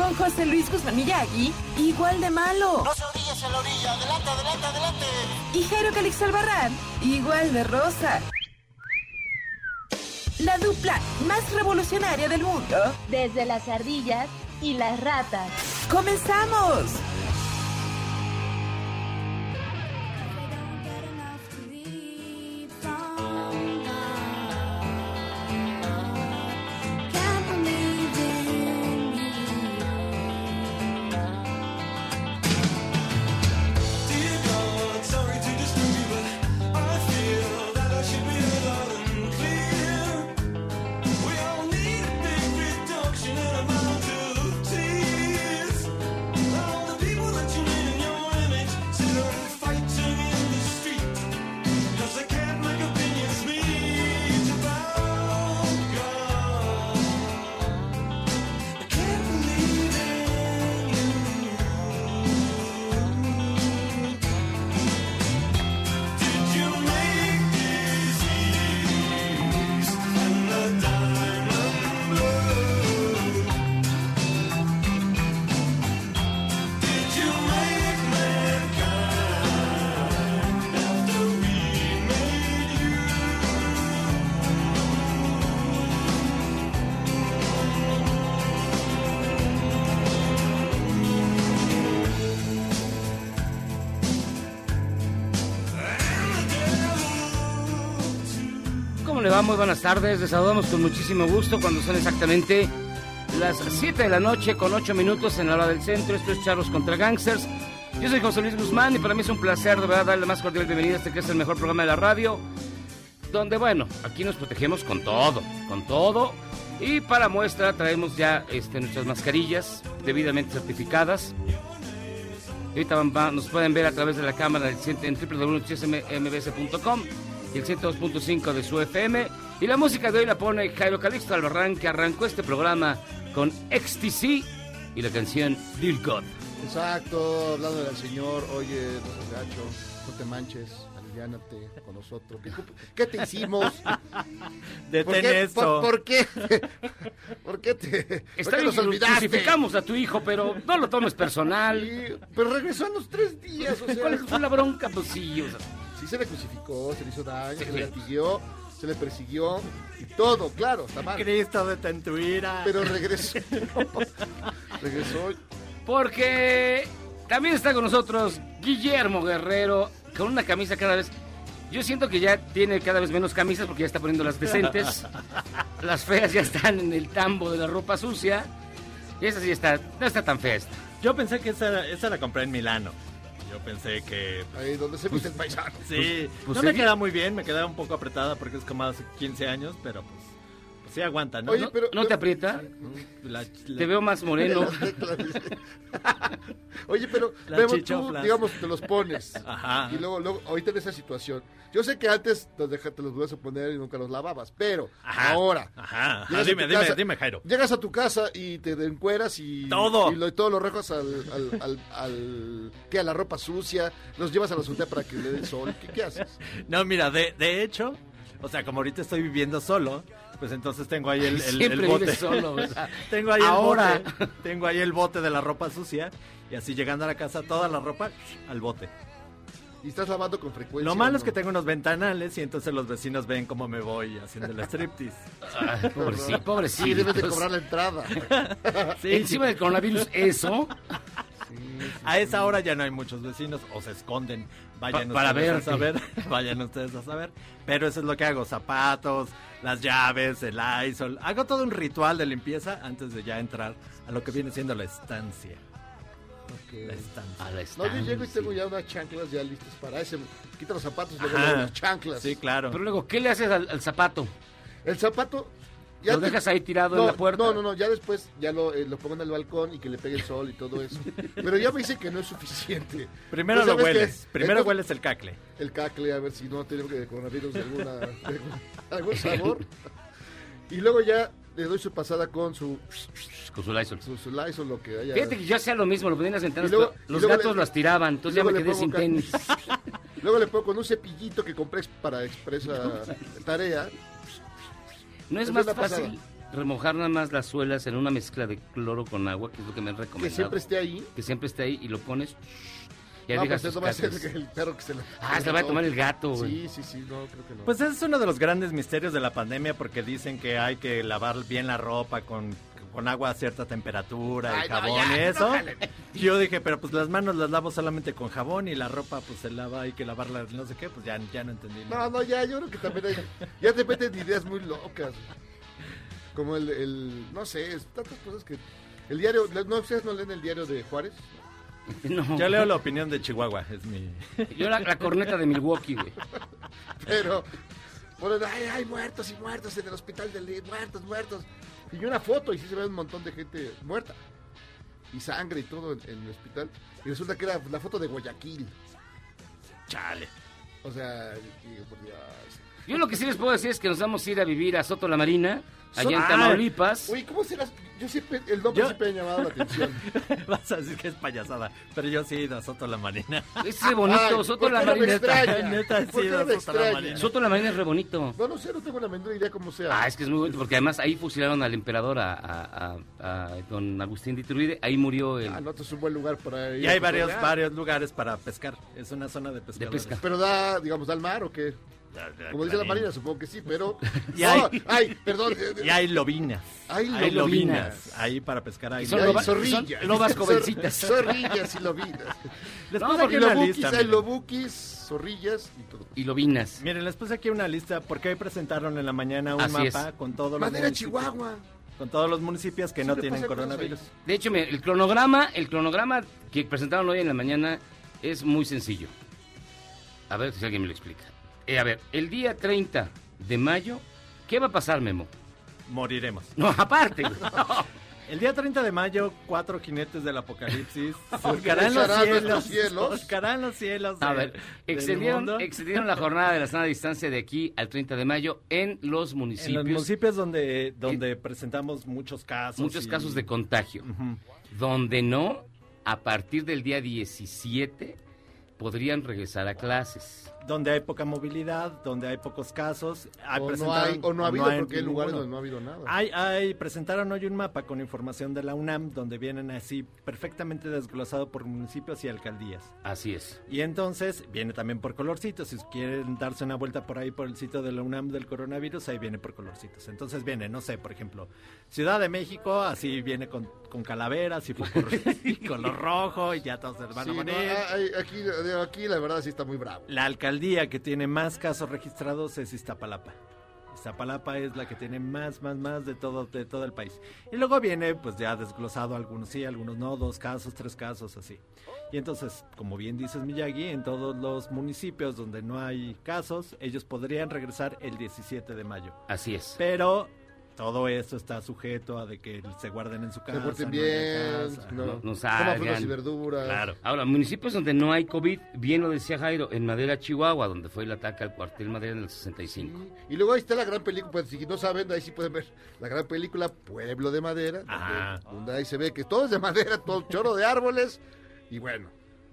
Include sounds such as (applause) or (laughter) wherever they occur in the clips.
con José Luis Guzmán Miyagi, igual de malo. No se orillas en la orilla. Adelante, adelante, adelante. Y Jairo Calix Albarrán, igual de rosa. La dupla más revolucionaria del mundo. Desde las ardillas y las ratas. ¡Comenzamos! Muy buenas tardes. Les saludamos con muchísimo gusto cuando son exactamente las 7 de la noche con 8 minutos en la hora del centro. Esto es Charlos contra Gangsters. Yo soy José Luis Guzmán y para mí es un placer de verdad darle más cordial bienvenida a este que es el mejor programa de la radio. Donde, bueno, aquí nos protegemos con todo, con todo. Y para muestra traemos ya este, nuestras mascarillas debidamente certificadas. Ahorita nos pueden ver a través de la cámara en www.csmbs.com y el 102.5 de su FM. Y la música de hoy la pone Jairo Calixto Albarrán, que arrancó este programa con XTC y la canción Dear God. Exacto, hablando del Señor, oye, no seas gacho, no te manches, aliviánate con nosotros. ¿Qué, qué te hicimos? (laughs) Detén ¿Por qué, esto. por, por qué? (laughs) ¿Por qué te Está por qué nos olvidaste? crucificamos a tu hijo, pero no lo tomes personal. Sí, pero regresó a los tres días, o sea, ¿Cuál fue la bronca? Pues sí, o sea, sí se le crucificó, se le hizo daño, se le latiguió, se le persiguió y todo, claro, está mal. Cristo, detén tu ira. Pero regresó. (laughs) regresó. Porque también está con nosotros Guillermo Guerrero con una camisa cada vez. Yo siento que ya tiene cada vez menos camisas porque ya está poniendo las decentes. (laughs) las feas ya están en el tambo de la ropa sucia. Y esa sí está, no está tan fea esta. Yo pensé que esa, esa la compré en Milano. Yo pensé que... Ahí donde se viste el paisano. Sí, pues no se me queda muy bien, me queda un poco apretada porque es como hace 15 años, pero pues, pues sí aguanta, ¿no? Oye, ¿No? pero- ¿No te aprieta? La- la- Te veo más moreno. (laughs) (laughs) Oye, pero La Memo, tú, digamos, te los pones. Ajá. Y luego, luego, ahorita en esa situación. Yo sé que antes los deja- te los vas a poner y nunca los lavabas, pero Ajá. ahora. Ajá, ajá. llegas a Dime, tu dime, casa- dime, Jairo. Llegas a tu casa y te encueras y. Todo. Y lo, todo lo rejas al. al, al, al- ¿Qué? A la ropa sucia. Los llevas a la azotea para que le dé el sol. ¿Qué, qué haces? No, mira, de, de hecho, o sea, como ahorita estoy viviendo solo, pues entonces tengo ahí el, el, bote. vives solo, o sea, (laughs) tengo ahí ahora. el bote. Tengo ahí el bote de la ropa sucia. Y así llegando a la casa, toda la ropa al bote. Y estás lavando con frecuencia. Lo malo ¿no? es que tengo unos ventanales y entonces los vecinos ven cómo me voy haciendo el striptease. Ay, pobrecito, pobrecito. Sí, debes de cobrar la entrada. (laughs) Sí, Encima del coronavirus, eso. A esa hora ya no hay muchos vecinos o se esconden. Vayan Pa- para ustedes verte. a saber. (laughs) Vayan ustedes a saber. Pero eso es lo que hago. Zapatos, las llaves, el ISOL. Hago todo un ritual de limpieza antes de ya entrar a lo que viene siendo la estancia. La estancia. A la No, yo llego y tengo ya unas chanclas ya listas para ese. Quito los zapatos y luego Ajá. las chanclas. Sí, claro. Pero luego, ¿qué le haces al, al zapato? El zapato. ¿Lo te- dejas ahí tirado no, en la puerta? No, no, no, ya después ya lo, eh, lo pongo en el balcón y que le pegue el sol y todo eso. Pero ya me dice que no es suficiente. Primero ¿No lo hueles. Primero Entonces, hueles el cacle. El cacle, a ver si no tenemos que coronavirus de alguna, de algún sabor. (laughs) Y luego ya le doy su pasada con su, Con su Lysol. su, su Lysol, lo que haya. Fíjate que yo hacía lo mismo, lo ponía en las ventanas, luego- los gatos le- las tiraban, entonces ya me quedé sin tenis. (laughs) Luego le pongo con un cepillito que compré para expresa (laughs) tarea. ¿No es Es más fácil remojar nada más las suelas en una mezcla de cloro con agua, que es lo que me han Que recomendado? siempre esté ahí. Que siempre esté ahí y lo pones No, pues el perro que se lo... Ah, se lo va a tomar el gato, güey. Sí, sí, sí, no, creo que no. Pues ese es uno de los grandes misterios de la pandemia porque dicen que hay que lavar bien la ropa con, con agua a cierta temperatura y no, jabón ya, y eso. yo dije, pero pues las manos las lavo solamente con jabón y la ropa pues se lava, hay que lavarla no sé qué, pues ya, ya no entendí. No, no, ya, yo creo que también hay... Ya te meten ideas muy locas. Como el, el... No sé, es tantas cosas que... El diario... ¿No ustedes no leen el diario de Juárez? (laughs) No. Yo leo la opinión de Chihuahua, es mi... (laughs) Yo la, la corneta de Milwaukee, güey. (laughs) Pero... Ponen, ay, ay, muertos y muertos en el hospital de Lee, muertos, muertos. Y una foto y sí se ve un montón de gente muerta. Y sangre y todo en, en el hospital. Y resulta que era la foto de Guayaquil. Chale. O sea, y, por Dios. Yo lo que sí les puedo decir es que nos vamos a ir a vivir a Soto la Marina, allá en Ah. Tamaulipas. Uy, ¿cómo serás? Yo siempre, el nombre Yo- siempre me ha llamado la atención. (laughs) Vas a decir que es payasada, pero yo sí he ido a Soto la Marina. Ese bonito, Ay, Soto ¿por la Marina. Neta, ¿Por sí, qué no da (laughs) me Soto la? Marina. Soto la Marina es re bonito. No, no sé, no tengo la menor idea cómo sea. Ah, es que es muy bonito, porque además ahí fusilaron al emperador, a, a- a- a don Agustín de Iturbide, ahí murió el... Ah, no, esto es un buen lugar para ir. Y hay varios, varios lugares para pescar. Es una zona de pescadores. pesca. Pero da, digamos, da al mar o qué? Como dice la. Marina, supongo que sí, pero. (laughs) Y No, hay- ay, perdón. eh, Y hay lobinas. Hay Hay lobinas. lobinas. Ahí para pescar hay Y son loba- zorrillas. son (laughs) lobas (laughs) jovencitas. Zorrillas y lobinas. Les No, puse aquí una lobukis, lista. hay miren. lobukis, zorrillas y todo. Y lobinas. Miren, les puse aquí una lista porque hoy presentaron en la mañana un Así mapa es. con todos los Madera. Chihuahua. Con todos los municipios que Sí, no tienen coronavirus. De hecho, mira, el cronograma, el cronograma que presentaron hoy en la mañana es muy sencillo. A ver si alguien me lo explica. Eh, a ver, el día 30 de mayo, ¿qué va a pasar, Memo? Moriremos. No, aparte. (laughs) El día 30 de mayo, cuatro jinetes del apocalipsis (laughs) surcarán los cielos. cielos. Surcarán los cielos. A de- ver, mundo. extendieron la jornada de la sana distancia de aquí al 30 de mayo en los En municipios. los municipios donde, donde presentamos muchos casos. muchos y- casos de contagio. Donde no, a partir del día 17, podrían regresar a clases. Donde hay poca movilidad, donde hay pocos casos. Hay- O no, hay, o no ha habido, hay porque hay lugares donde no ha habido nada. Hay, hay, presentaron hoy un mapa con información de la UNAM donde vienen así perfectamente desglosado por municipios y alcaldías. Así es. Y entonces viene también por colorcitos. Si quieren darse una vuelta por ahí por el sitio de la UNAM del coronavirus, ahí viene por colorcitos. Entonces viene, no sé, por ejemplo, Ciudad de México, así viene con, con calaveras y por (laughs) color rojo y ya todos se van Sí, a no, morir. hay- aquí, aquí la verdad sí está muy bravo. La alcaldía que tiene más casos registrados es Iztapalapa. Iztapalapa es la que tiene más, más, más de todo, de todo el país. Y luego viene, pues ya desglosado, algunos sí, algunos no, dos casos, tres casos, así. Y entonces, como bien dices Miyagi, en todos los municipios donde no hay casos, ellos podrían regresar el 17 de mayo. Así es. Pero todo esto está sujeto a de que se guarden en su casa. Se porten no bien, casa. no, no- no salgan. frutas y verduras. Claro. Ahora, municipios donde no hay COVID, bien lo decía Jairo, en Madera, Chihuahua, donde fue el ataque al cuartel Madera en el 65. Y luego ahí está la gran película, pues si no saben, ahí sí pueden ver la gran película Pueblo de Madera, donde, Ajá. donde ahí se ve que todo es de madera, todo choro de árboles, y bueno,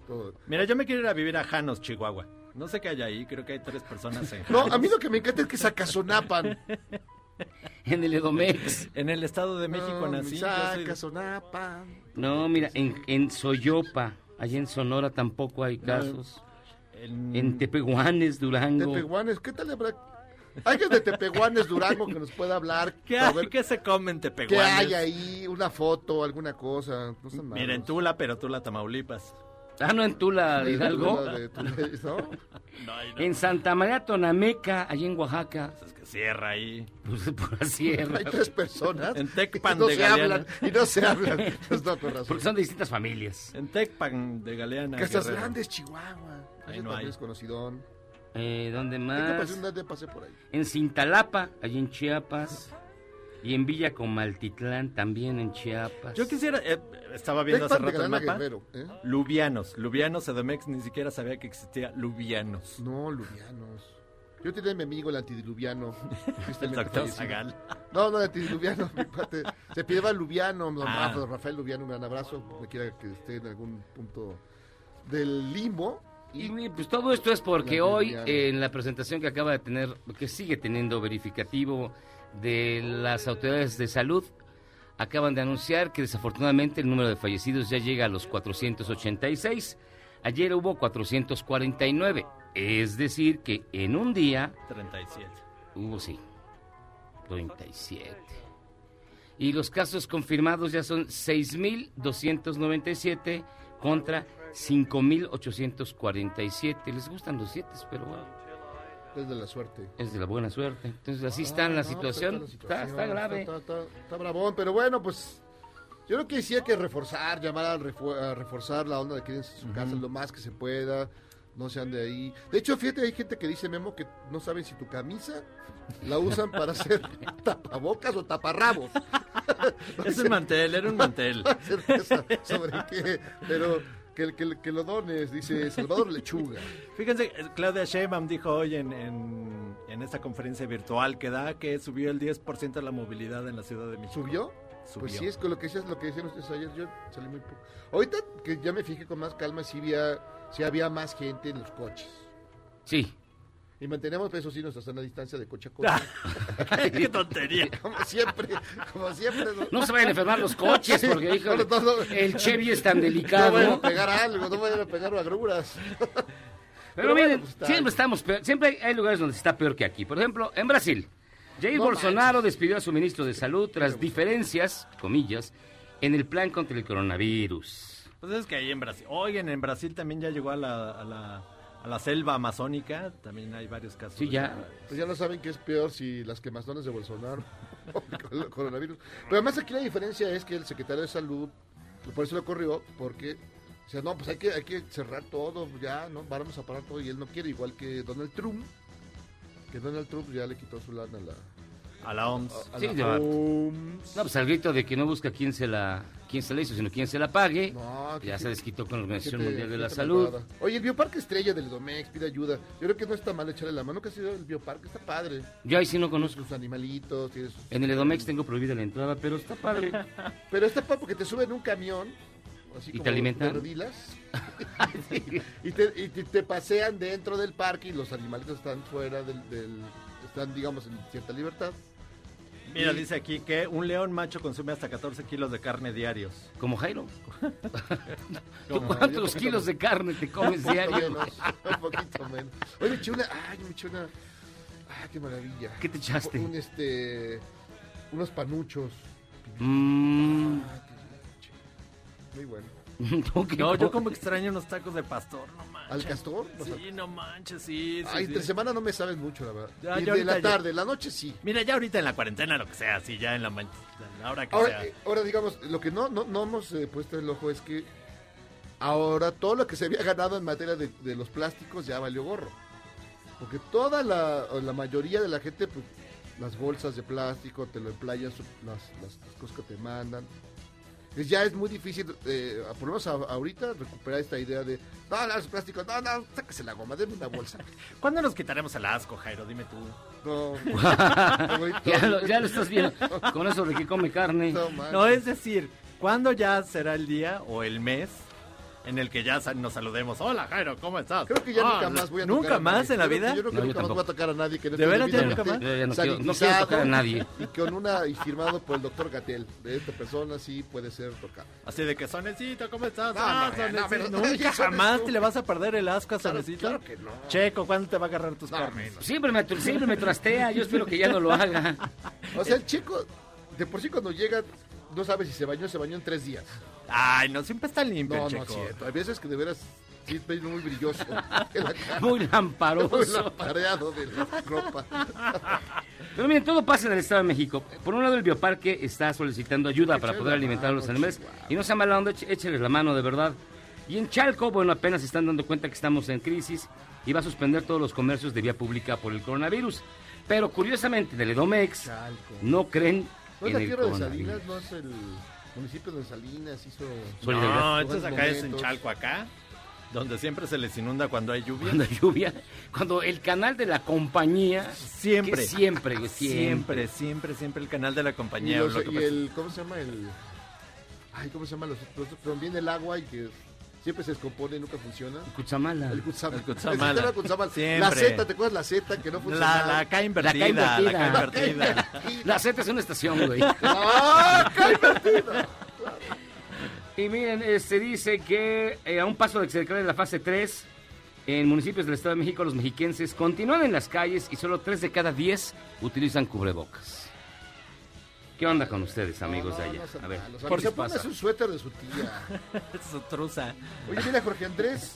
todo. Mira, yo me quiero ir a vivir a Janos, Chihuahua. No sé qué hay ahí, creo que hay tres personas en No, Janos. a mí lo que me encanta es que sacazonapan. (laughs) (laughs) En el Edomex. En el Estado de México No, nací. soy Sacazonapan. No, mira, en, en Soyopa, allá en Sonora tampoco hay casos. en- En Tepehuanes, Durango. Tepehuanes, ¿qué tal habrá? alguien de Tepehuanes, Durango, que nos pueda hablar. ¿Qué, hay, ver ¿Qué se comen ¿Qué Tepehuanes? hay ahí? Una foto, alguna cosa. No Miren, malos. Tula, pero Tula, Tamaulipas. Ah, no, en Tula, (laughs) Hidalgo. Tula de Tula, (laughs) ¿no? No, no. En Santa María Tonameca, allí en Oaxaca. Es que cierra ahí. Pues por la sierra. Hay tres personas. En Tecpan no de se Galeana. hablan. Y no se hablan. Pues no, con razón. Porque son de distintas familias. En Tecpan de Galeana. Casas Guerrero. Grandes, Chihuahua. Ahí no hay. es conocidón. Eh, ¿Dónde más? pasión de pasé por ahí. En Cintalapa, allí en Chiapas. Y en Villa Comaltitlán, también en Chiapas. Yo quisiera, eh, estaba viendo hace rato el mapa. Guerrero, ¿eh? Lubianos, Lubianos, Edomex ni siquiera sabía que existía Lubianos. No, lubianos. Yo tenía a mi amigo el antidiluviano. (laughs) Zagal. No, no, el antidiluviano. Se pidaba Lubiano. don Ah. Rafa- Rafael Lubiano, un gran abrazo. Me quiera que esté en algún punto del limbo. Y Y pues todo esto es porque hoy, eh, en la presentación que acaba de tener, que sigue teniendo verificativo de las autoridades de salud, acaban de anunciar que desafortunadamente el número de fallecidos ya llega a los 486. Ayer hubo 449. Es decir, que en un día 37. hubo, sí, 37. Y los casos confirmados ya son 6.297 contra 5.847. Les gustan los siete, pero bueno, es de la suerte. es de la buena suerte. Entonces así está la Ah, no, situación. pues, Está, la está grave. Está, está- está bravón, pero bueno, pues yo creo que sí hay que reforzar, llamar a, reforzar la onda de quédense en su casa lo más que se pueda, no sean de ahí. De hecho, fíjate, hay gente que dice, Memo, que no saben si tu camisa la usan para hacer (laughs) tapabocas o taparrabos. (laughs) Es un mantel, era un mantel. (laughs) sobre qué, pero que, que- que lo dones, dice Salvador Lechuga. (laughs) Fíjense, Claudia Sheinbaum dijo hoy en, en, en esta conferencia virtual que da que subió el 10% de la movilidad en la Ciudad de México. ¿Subió? Subió. Pues sí, es con lo que decías, lo que decían ustedes ayer, yo salí muy poco. Ahorita que ya me fijé con más calma, sí había, sí había más gente en los coches. Sí. Y mantenemos, eso sí, nuestra sana distancia de coche a coche. (laughs) ¡Qué tontería! como siempre, como siempre. No, No se vayan a enfermar los coches, porque No, no, no. el Chevy es tan No delicado. vayan a pegar algo, no vayan a pegar agruras. Pero, Pero miren, bueno, pues, siempre estamos peor- siempre hay, hay lugares donde se está peor que aquí. Por ejemplo, en Brasil, Jair No Bolsonaro manches. despidió a su ministro de Salud tras diferencias, comillas, en el plan contra el coronavirus. Pues es que ahí en Brasil, oigan, en Brasil también ya llegó a la, a la, a la selva amazónica, también hay varios casos. Sí, ya. Pues ya no saben qué es peor si las quemazones de Bolsonaro (laughs) o el coronavirus. Pero además aquí la diferencia es que el secretario de salud, por eso lo corrió, porque o sea, no, pues hay que, hay que cerrar todo, ya, ¿no? Vamos a parar todo y él no quiere, igual que Donald Trump, que Donald Trump ya le quitó su lana a la, A la OMS. a Sí, la ya. OMS. No, pues al grito de que no busca quién se la, quién se la hizo, sino quién se la pague. No, ya se desquitó con la Organización Mundial de la Salud. Oye, el Bioparque Estrella del Domex pide ayuda. Yo creo que no está mal echarle la mano, que ha sido el Bioparque, está padre. Yo ahí sí no conozco. sus animalitos, tiene sus... En el Edomex tengo prohibida la entrada, pero está padre. (laughs) Pero está padre porque te suben un camión. Así ¿Y como te alimentan? (laughs) (laughs) y, te, y te- te pasean dentro del parque y los animalitos están fuera del, del- están digamos en cierta libertad. Mira, dice aquí que un león macho consume hasta 14 kilos de carne diarios. Como Jairo. (laughs) ¿Tú Como- yo cuántos kilos de carne te comes diario? un poquito menos. Oye, me eché una, ay, me eché una, ay, qué maravilla. ¿Qué te echaste? Un este, unos panuchos. Mm, Ah, qué. Muy bueno. (laughs) no, yo co- como extraño unos tacos de pastor, no manches. ¿Al castor? Sí, no manches, sí, sí, sí. entre semana no me sabes mucho, la verdad. Ya, y ya de la ya- tarde, la noche sí. Mira, ya ahorita en la cuarentena, lo que sea, sí, ya en la, hora que Ahora, sea. eh, ahora, digamos, lo que no, no, no hemos eh, puesto el ojo es que ahora todo lo que se había ganado en materia de, de los plásticos ya valió gorro. Porque toda la, la mayoría de la gente, pues, las bolsas de plástico, te lo emplayas, las, las, las cosas que te mandan. Pues ya es muy difícil, eh, por lo menos a- ahorita, recuperar esta idea de, no, los plásticos, no, no, sáquese la goma, denme una bolsa. (laughs) ¿Cuándo nos quitaremos el asco, Jairo? Dime tú. No, (laughs) (laughs) ya, lo, ya lo estás viendo con eso de que come carne. No, es decir, ¿cuándo ya será el día o el mes en el que ya nos saludemos. Hola, Jairo, ¿cómo estás? Creo que ya Ah, nunca más voy a tocar ¿Nunca a más nadie. en la Yo creo vida? que- Yo creo que No, yo nunca más voy a tocar a nadie que no ¿De veras ya nunca más? Yo ya no quiero- no quiero tocar a nadie. Y con una, y firmado por el doctor Gatel. De esta persona sí puede ser tocado. Así de que, Sonecito, ¿cómo estás? No, Ah, no, ya, no, Sonecito. pero- Nunca (laughs) jamás te le vas a perder el asco a Claro- Sonecito. claro que no. Checo, ¿cuándo te va a agarrar tus No, carnes? Siempre me, siempre me trastea, yo espero que ya no lo haga. (laughs) O sea, el chico, de por sí cuando llega, no sabe si se bañó, se bañó en tres días. Ay, no, siempre está limpio, No, el no es cierto. Hay veces que de veras sí ves muy brilloso (laughs) en la cara. Muy Muy lamparoso. lampareado de la ropa. Pero miren, todo pasa en el Estado de México. Por un lado, el bioparque está solicitando ayuda para poder alimentar a los animales. Y no sea mala onda, écheles la mano, de verdad. Y en Chalco, bueno, apenas se están dando cuenta que estamos en crisis y va a suspender todos los comercios de vía pública por el coronavirus. Pero curiosamente, del Edomex no creen ¿No es la el tierra de. Salinas? ¿No es el municipio de Salinas? Hizo... No, entonces Buenos acá es en. Chalco, acá, donde siempre se les inunda cuando hay lluvia. Cuando hay lluvia, cuando el canal de la compañía... Siempre. que siempre, güey, siempre. Siempre, siempre, siempre el canal de la Y, compañía. los- lo que y el, ¿cómo se llama? El... Ay, ¿cómo se llama? Los, los, donde viene el agua y que siempre se descompone y nunca funciona. Cuchamala. El Kutsamala. El Kutsamala. El sistema Kutsamala. La. Z, ¿te acuerdas la Z que no La, funcionaba? la acá invertida, La acá invertida. invertida. La Z es una estación, güey. (laughs) ¡Ah, qué invertido! Y miren, se dice que eh, a un paso de que se declare la fase 3, en municipios del Estado de México, los mexiquenses continúan en las calles y solo 3 de cada 10 utilizan cubrebocas. ¿Qué onda con ustedes, amigos No, de allá? no A ver, malos. ¿qué Porque se les pone pasa? su suéter de su tía. Es (laughs) su truza. Oye, mira, Jorge Andrés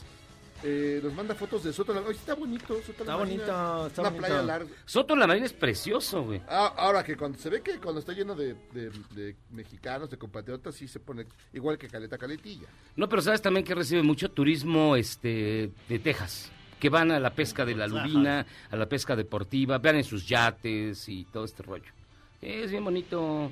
eh, nos manda fotos de Soto la Oye, está bonito. Soto Está la Marina. bonito, está Una bonito. playa larga. Soto la Marina es precioso, güey. Ah, ahora que cuando se ve que cuando está lleno de, de- de mexicanos, de compatriotas, sí se pone igual que Caleta Caletilla. No, pero sabes también que recibe mucho turismo este de Texas, que van a la pesca de la lubina, a la pesca deportiva, vean en sus yates y todo este rollo. Es bien bonito,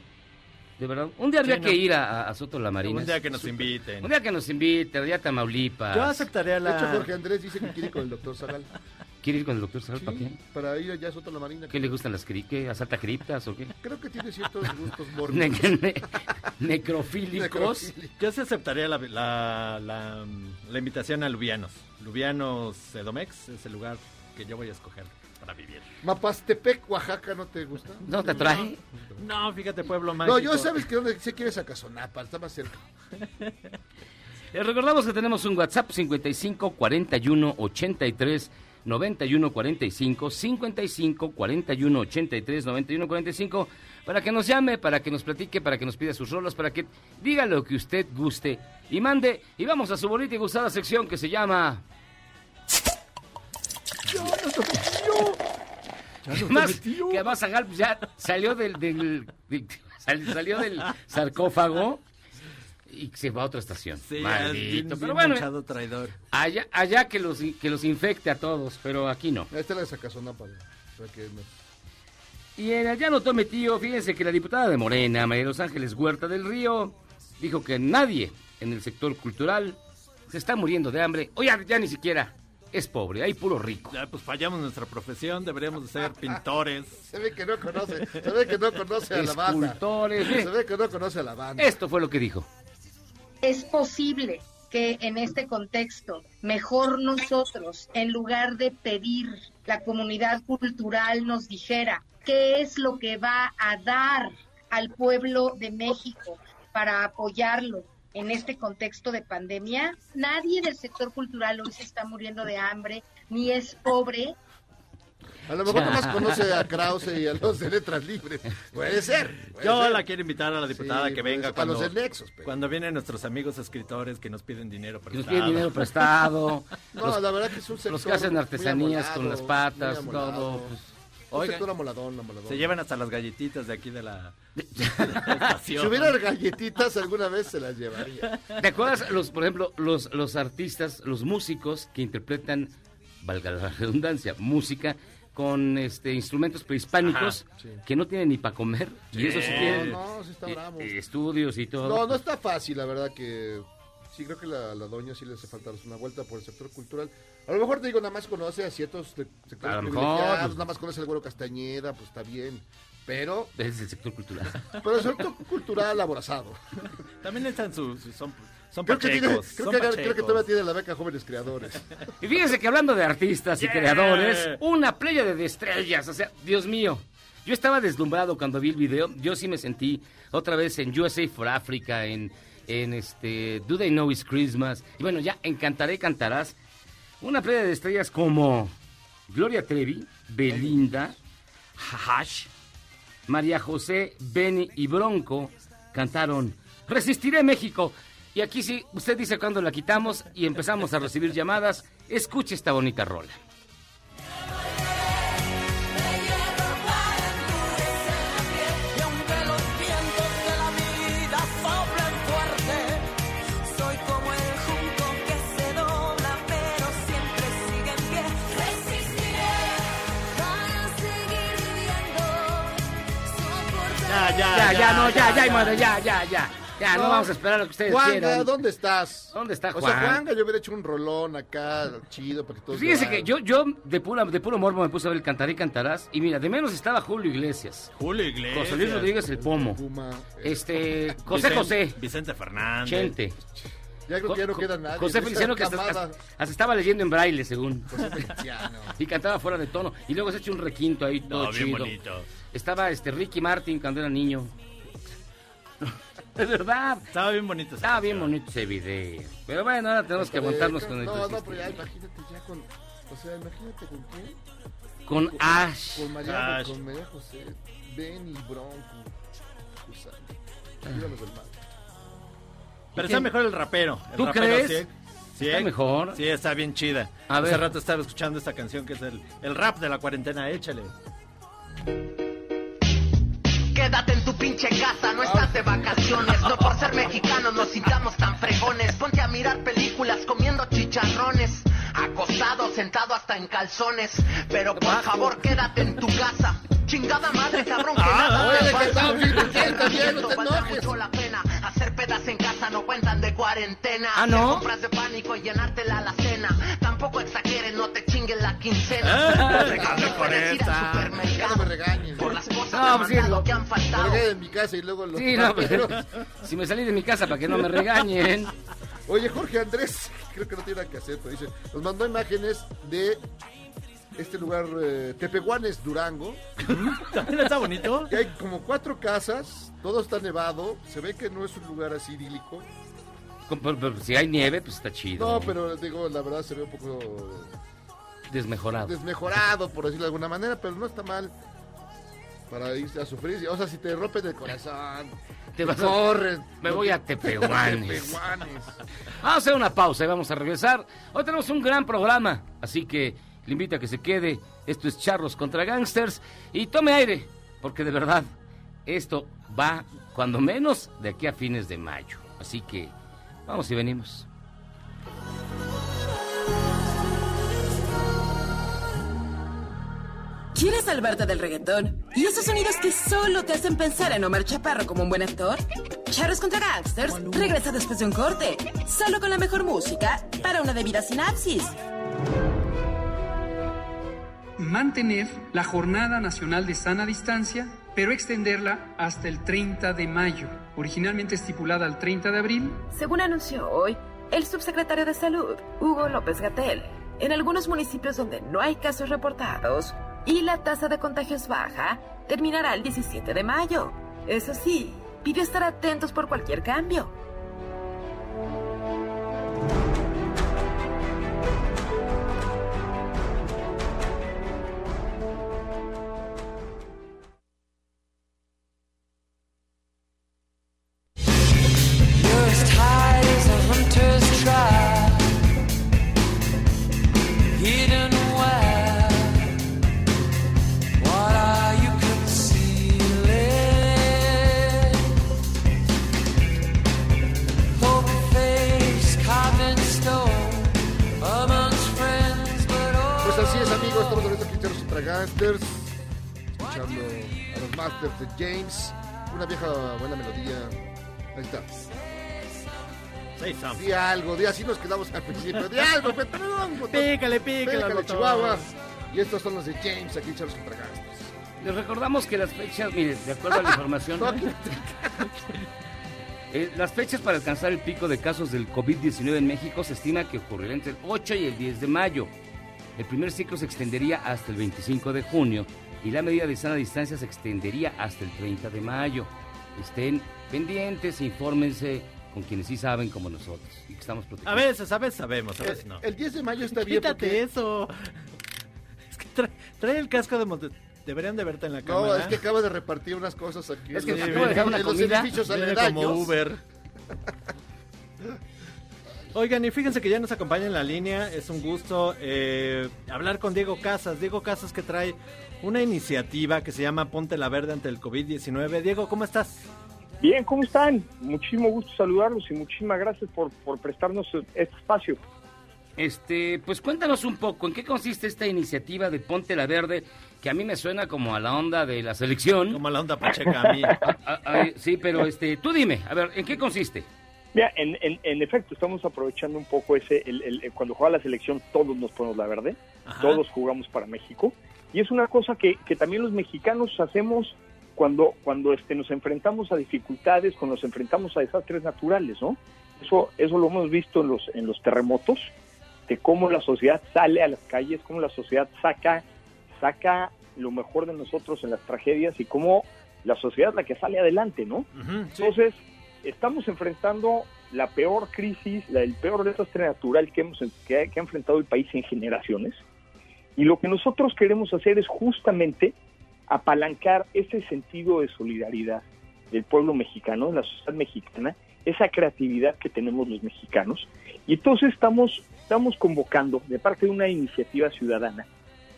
de verdad. Un día habría Sí, que ir a, a Soto la Marina. Un día que nos inviten. Un día que nos invite, allá a Tamaulipas. Yo aceptaría De hecho, la... Jorge Andrés dice que quiere ir con el doctor Zagal. (laughs) ¿Quiere ir con el doctor Sagal Sí, para qué? para ir allá a Soto la Marina. ¿Qué le gustan las cri qué, asalta criptas o qué? Creo que tiene ciertos gustos (laughs) Ne- mórbidos. ne- necrofílicos. Necrofílicos. Yo sí aceptaría la, la, la, la invitación a Lubianos. Lubianos Edomex es el lugar que yo voy a escoger para vivir. Mapastepec, Oaxaca, ¿no te gusta? ¿No te atrae? No, fíjate, pueblo mágico. No, yo sabes que donde sé que eres a Casonapa, está más cerca. Les (laughs) recordamos que tenemos un WhatsApp 55 41 83 91 45 55 41 83 91 45 para que nos llame, para que nos platique, para que nos pida sus rolas, para que diga lo que usted guste y mande. Y vamos a su bonita y gustada sección que se llama... Más que además Zagal, pues, ya salió del, del- de- sal- salió del sarcófago y se va a otra estación. Sí, Maldito. bien Pero bueno, traidor. allá, allá que los que los infecte a todos, pero aquí no. Esta es la de Casonapa. Para que nos- Y en allá no tome tío, fíjense que la diputada de Morena, María de Los Ángeles Huerta del Río, dijo que nadie en el sector cultural se está muriendo de hambre. Oye, ya ni siquiera es pobre, hay puro rico. Ya, pues fallamos nuestra profesión, deberíamos de ser (laughs) pintores. Se ve que no conoce, se ve que no conoce a la banda. Escultores. Se Miren, ve que no conoce a la banda. Esto fue lo que dijo. es posible que en este contexto mejor nosotros, en lugar de pedir, la comunidad cultural nos dijera qué es lo que va a dar al pueblo de México para apoyarlo en este contexto de pandemia. Nadie del sector cultural hoy se está muriendo de hambre ni es pobre. A lo mejor nomás (laughs) conoce a Krause y a los de Letras Libres. Puede ser. puede Yo ser. la quiero invitar a la diputada Sí, que venga cuando, los de Nexos. pero- cuando vienen nuestros amigos escritores que nos piden dinero Que nos prestado. piden dinero prestado. No, los, la verdad que es un sector los que hacen artesanías amolado, con las patas, todo. pues, Se llevan hasta las galletitas de aquí de la, (laughs) de la estación. Si hubiera galletitas alguna vez se las llevaría. ¿Te acuerdas, los, por ejemplo, los, los artistas, los músicos que interpretan, valga la redundancia, música con este instrumentos prehispánicos Ajá, sí. que no tienen ni para comer? Y eso sí Sí. tienen No, no, sí está eh, bravo. eh, estudios y todo. No, no está fácil, la verdad que sí creo que la, la doña sí le hace falta una vuelta por el sector cultural. A lo mejor te digo, nada más conoce a ciertos sectores A lo mejor, privilegiados, pues. nada más conoce al güero Castañeda, pues está bien. Pero, Es el sector cultural. (laughs) pero el sector cultural aborazado. (laughs) También están sus, son Son Creo que, tiene, creo, son que, creo que pachecos. todavía tiene la beca Jóvenes Creadores. Y fíjense que hablando de artistas y Yeah. creadores, una playa de estrellas, o sea, Dios mío. Yo estaba deslumbrado cuando vi el video, yo sí me sentí otra vez en USA for Africa, en, en este Do They Know It's Christmas, y bueno, ya en Cantaré Cantarás, una playa de estrellas como Gloria Trevi, Belinda, Hash, María José, Benny y Bronco cantaron Resistiré México. Y aquí sí, usted dice cuando la quitamos y empezamos a recibir llamadas. Escuche esta bonita rola. Ya, ya, Ya, ya, no, ya, ya, madre, ya, ya, ya. Ya, no, No. vamos a esperar a lo que ustedes Juanga, quieran. ¿dónde estás? ¿Dónde está O sea, Juan? Juanga, yo hubiera hecho un rolón acá, chido, para que todos Fíjese vean. que yo, yo de, pura, de puro morbo me puse a ver el Cantaré Cantarás. Y mira, de menos estaba Julio Iglesias. Julio Iglesias. José Luis Rodríguez el Pomo. Puma, eh, Este, José José. Vicente Fernández. Chente. ya creo que ya no queda nadie. José Feliciano que hasta, camada. hasta- hasta estaba leyendo en braille, según. José Feliciano. (laughs) Y cantaba fuera de tono. Y luego se ha hecho un requinto ahí todo No, bien chido. bonito. Estaba este Ricky Martin cuando era niño. (laughs) Es verdad. Estaba bien bonito. Estaba bien bonito ese video. Pero bueno, ahora tenemos que aguantarnos con el No, no, pero ya imagínate ya con... O sea, imagínate con quién. Con Ash. Con María, Ash. con María José, Ben y Bronco. Susana. Líbranos del mal. Pero está mejor el rapero. El ¿Tú rapero crees? Cieg. ¿Está Cieg. mejor? Sí, está bien chida. A Hace ver. rato estaba escuchando esta canción que es el, el rap de la cuarentena. Échale. Quédate en tu pinche casa, no estás de vacaciones. No por ser mexicanos nos sintamos tan fregones. Ponte a mirar películas comiendo chicharrones. Acostado, sentado hasta en calzones. Pero por favor, quédate en tu casa. Chingada madre, cabrón, que nada. oye, te mucho la pena. Hacer pedas en casa no cuentan de cuarentena. Ah, ¿no? Compras de pánico y llenarte la alacena. Tampoco exageres, no te chinguen la quincena. Ah, no supermercado. me regañen. Por las cosas No, de pues sí, lo- que han Me faltado. regué en mi casa y luego los Sí, no, pero (laughs) si me salí de mi casa para que no me regañen. Oye, Jorge Andrés, (laughs) creo que no tiene nada que hacer, pero dice, nos mandó imágenes de este lugar, eh, Tepehuanes, Durango, (laughs) También está bonito. que hay como cuatro casas, todo está nevado, se ve que no es un lugar así idílico. Con- pero- pero si hay nieve, pues está chido. No, pero digo, la verdad se ve un poco Desmejorado. desmejorado, por decirlo de alguna manera, pero no está mal para irse a sufrir. O sea, si te rompen el corazón, Te vas a- corres. Me voy a Tepehuanes. Tepehuanes. Vamos a hacer una pausa y vamos a regresar. Hoy tenemos un gran programa, así que le invito a que se quede. Esto es Charros contra Gangsters y tome aire, porque de verdad esto va, cuando menos, de aquí a fines de mayo. Así que vamos y venimos. ¿Quieres salvarte del reggaetón? ¿Y esos sonidos que solo te hacen pensar en Omar Chaparro como un buen actor? Charros contra Gangsters regresa después de un corte, solo con la mejor música para una debida sinapsis. mantener la Jornada Nacional de Sana Distancia, pero extenderla hasta el 30 de mayo, originalmente estipulada al 30 de abril. Según anunció hoy el subsecretario de Salud, Hugo López Gatel, en algunos municipios donde no hay casos reportados y la tasa de contagios baja, terminará el 17 de mayo. Eso sí, pidió estar atentos por cualquier cambio. Say something. Di algo, di así nos quedamos al principio. Di algo, Petrón. Pícale, pícale, botón. Chihuahua. Y estos son los de James, aquí Charlos contra Gangsters. Les recordamos que las fechas, mire, de acuerdo a la (laughs) información, aquí- Eh, las fechas para alcanzar el pico de casos del COVID-19 en México se estima que ocurrirá entre el 8 y el 10 de mayo. El primer ciclo se extendería hasta el 25 de junio y la medida de sana distancia se extendería hasta el 30 de mayo. Estén pendientes, infórmense con quienes sí saben como nosotros y que estamos A protegidos. veces, a veces sabemos, a veces no. El 10 de mayo está bien Quítate porque... eso. Es que trae, trae el casco de Monte... Deberían de verte en la cámara. No, es que acaba de repartir unas cosas aquí. Es que los- acabo de dejar una en los comida. edificios como Uber. (laughs) Oigan, y fíjense que ya nos acompaña en la línea. Es un gusto eh, hablar con Diego Casas. Diego Casas que trae una iniciativa que se llama Ponte la Verde ante el COVID-19. Diego, ¿cómo estás? Bien, ¿cómo están? Muchísimo gusto saludarlos y muchísimas gracias por, por prestarnos este espacio. Este, pues cuéntanos un poco, ¿en qué consiste esta iniciativa de Ponte la Verde? Que a mí me suena como a la onda de la selección. Como a la onda pacheca a mí. (laughs) Ah, ah, ah, sí, pero este, tú dime, a ver, ¿en qué consiste? Mira, en, en, en efecto, estamos aprovechando un poco ese, el, el- el- cuando juega la selección todos nos ponemos la verde, Ajá. todos jugamos para México, y es una cosa que, que también los mexicanos hacemos cuando, cuando este, nos enfrentamos a dificultades, cuando nos enfrentamos a desastres naturales, ¿no? Eso, eso lo hemos visto en los, en los terremotos, de cómo la sociedad sale a las calles, cómo la sociedad saca, saca lo mejor de nosotros en las tragedias y cómo la sociedad es la que sale adelante, ¿no? Ujú, sí. Entonces, estamos enfrentando la peor crisis, la- el peor desastre natural que, hemos, que, que ha enfrentado el país en generaciones. Y lo que nosotros queremos hacer es justamente apalancar ese sentido de solidaridad del pueblo mexicano, de la sociedad mexicana, esa creatividad que tenemos los mexicanos. Y entonces estamos, estamos convocando de parte de una iniciativa ciudadana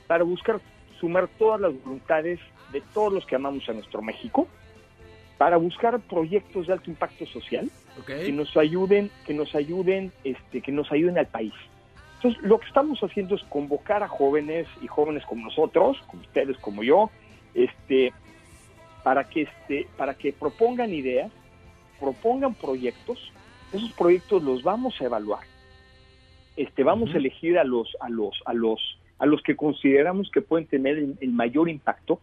para buscar sumar todas las voluntades de todos los que amamos a nuestro México, para buscar proyectos de alto impacto social que nos ayuden, que nos ayuden, este, que nos ayuden al país. Entonces, lo que estamos haciendo es convocar a jóvenes y jóvenes como nosotros, como ustedes, como yo, este, para que, este, para que propongan ideas, propongan proyectos. Esos proyectos los vamos a evaluar. Este, vamos a elegir a los, a los, a los, a los que consideramos que pueden tener el- el mayor impacto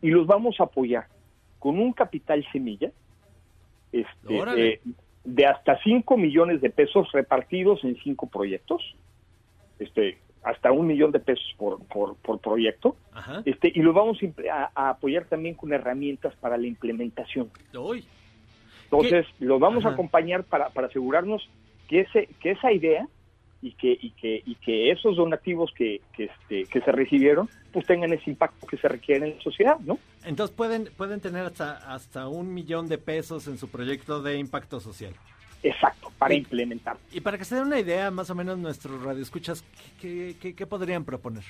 y los vamos a apoyar con un capital semilla este, de, de hasta 5 millones de pesos repartidos en cinco proyectos, este, hasta un millón de pesos por, por, por proyecto, Ajá. este, y los vamos a apoyar también con herramientas para la implementación. Uy. Entonces, los vamos Ajá. a acompañar para, para asegurarnos que, ese, que esa idea y que, y que, y que esos donativos que, que, este, que se recibieron, pues tengan ese impacto que se requiere en la sociedad, ¿no? Entonces pueden, pueden tener hasta, hasta un millón de pesos en su proyecto de impacto social. Exacto, para Y- implementar. Y para que se den una idea, más o menos nuestros radioescuchas, ¿qué, qué, qué podrían proponer?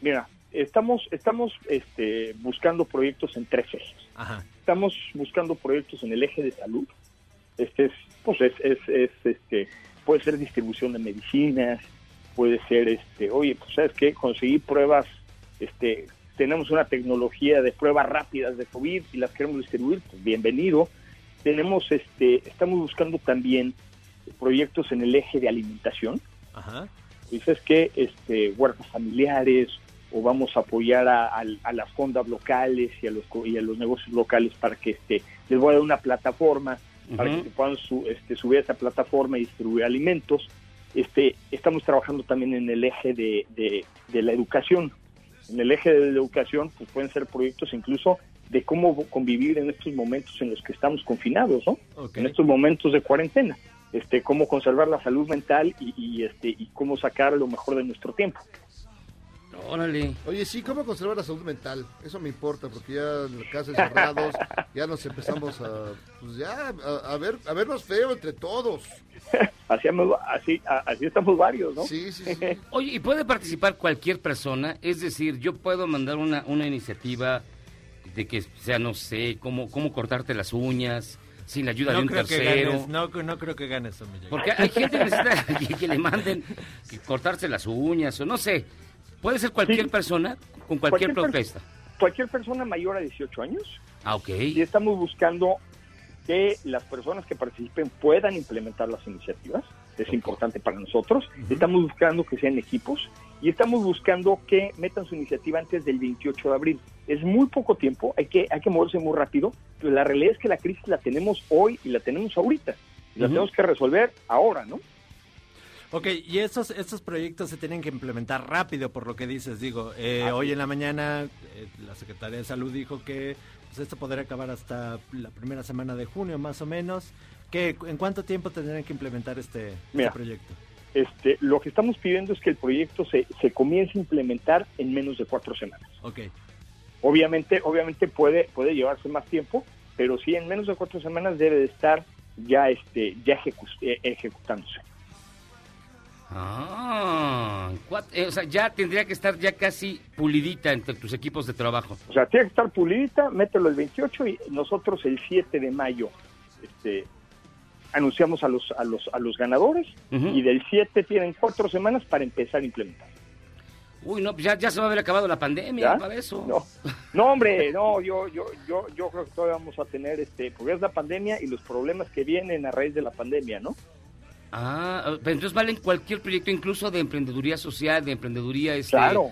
Mira, estamos, estamos este, buscando proyectos en tres ejes. Ajá. Estamos buscando proyectos en el eje de salud. Este es, pues es, es, es, este, puede ser distribución de medicinas, puede ser, este, oye, pues sabes qué, conseguir pruebas, este, tenemos una tecnología de pruebas rápidas de COVID y las queremos distribuir, pues bienvenido. Tenemos, este, estamos buscando también proyectos en el eje de alimentación. Ajá. dices que este huertas familiares o vamos a apoyar a, a- a las fondas locales y a los y a los negocios locales para que este les voy a dar una plataforma para que se puedan su- este, subir a esa plataforma y distribuir alimentos. Este estamos trabajando también en el eje de, de- de la educación. En el eje de la educación pues pueden ser proyectos incluso de cómo convivir en estos momentos en los que estamos confinados no Ok. en estos momentos de cuarentena este cómo conservar la salud mental y, y, este y cómo sacar lo mejor de nuestro tiempo Órale. Oye, sí, ¿cómo conservar la salud mental? Eso me importa, porque ya en la casa encerrados, (laughs) ya nos empezamos a, pues ya, a, a ver, a vernos feo entre todos. (laughs) así así así estamos varios no Sí, sí, sí. Oye, ¿y puede participar cualquier persona? Es decir, yo puedo mandar una, una iniciativa de que sea, no sé, cómo, cómo cortarte las uñas, sin la ayuda de un creo, que tercero. ganes, no, no creo que ganes un millón. Porque hay gente que necesita (laughs) que, que le manden que cortarse las uñas o no sé. Puede ser cualquier Sí. persona con cualquier, Cualquier per- propuesta. cualquier persona mayor a 18 años Ah, ok. y estamos buscando que las personas que participen puedan implementar las iniciativas es importante para nosotros estamos buscando que sean equipos y estamos buscando que metan su iniciativa antes del 28 de abril. Es muy poco tiempo, hay que, hay que moverse muy rápido, pero la realidad es que la crisis la tenemos hoy y la tenemos ahorita. Y la tenemos que resolver ahora, ¿no? Ok, y estos, estos proyectos se tienen que implementar rápido, por lo que dices. Digo, eh, hoy en la mañana eh, la Secretaría de Salud dijo que pues, esto podría acabar hasta la primera semana de junio, más o menos. ¿Qué, ¿En cuánto tiempo tendrían que implementar este, este proyecto? Este, lo que estamos pidiendo es que el proyecto se, se comience a implementar en menos de cuatro semanas. Ok. Obviamente, obviamente puede, puede llevarse más tiempo, pero sí en menos de cuatro semanas debe de estar ya, este, ya ejecu- eh, ejecutándose. Ah, eh, o sea, ya tendría que estar ya casi pulidita entre tus equipos de trabajo. O sea, tiene que estar pulidita, mételo el 28 y nosotros el 7 de mayo este, anunciamos a los, a los, a los ganadores y del 7 tienen cuatro semanas para empezar a implementar. Uy, no, pues ya, ya se va a haber acabado la pandemia ¿Ya? para eso. No, no hombre, no, yo, yo, yo, yo creo que todavía vamos a tener, este, porque es la pandemia y los problemas que vienen a raíz de la pandemia, ¿no? Ah, pero entonces valen cualquier proyecto, incluso de emprendeduría social, de emprendeduría... Este, Claro.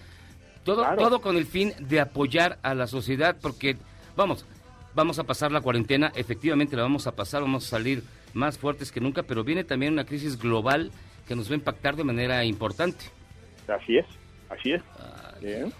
Todo, claro. todo con el fin de apoyar a la sociedad, porque, vamos, vamos a pasar la cuarentena, efectivamente la vamos a pasar, vamos a salir más fuertes que nunca, pero viene también una crisis global que nos va a impactar de manera importante. Así es, así es. Bien.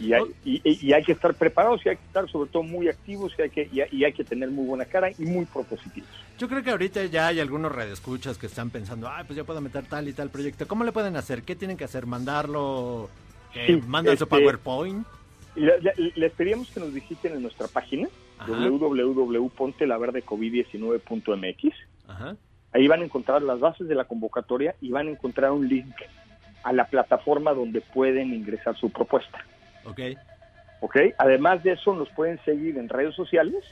Y hay, y, hay que estar preparados y hay que estar sobre todo muy activos y hay que, y hay- y hay que tener muy buena cara y muy propositivos. Yo creo que ahorita ya hay algunos radioescuchas que están pensando, ah, pues ya puedo meter tal y tal proyecto. ¿Cómo le pueden hacer? ¿Qué tienen que hacer? ¿Mandarlo? ¿Que Sí, ¿Mandan su este, PowerPoint? Y le- le- les pedimos que nos visiten en nuestra página. www.pontelaverdecovid19.mx. Ajá. Ahí van a encontrar las bases de la convocatoria y van a encontrar un link a la plataforma donde pueden ingresar su propuesta. Ok. ¿Ok? Además de eso, nos pueden seguir en redes sociales,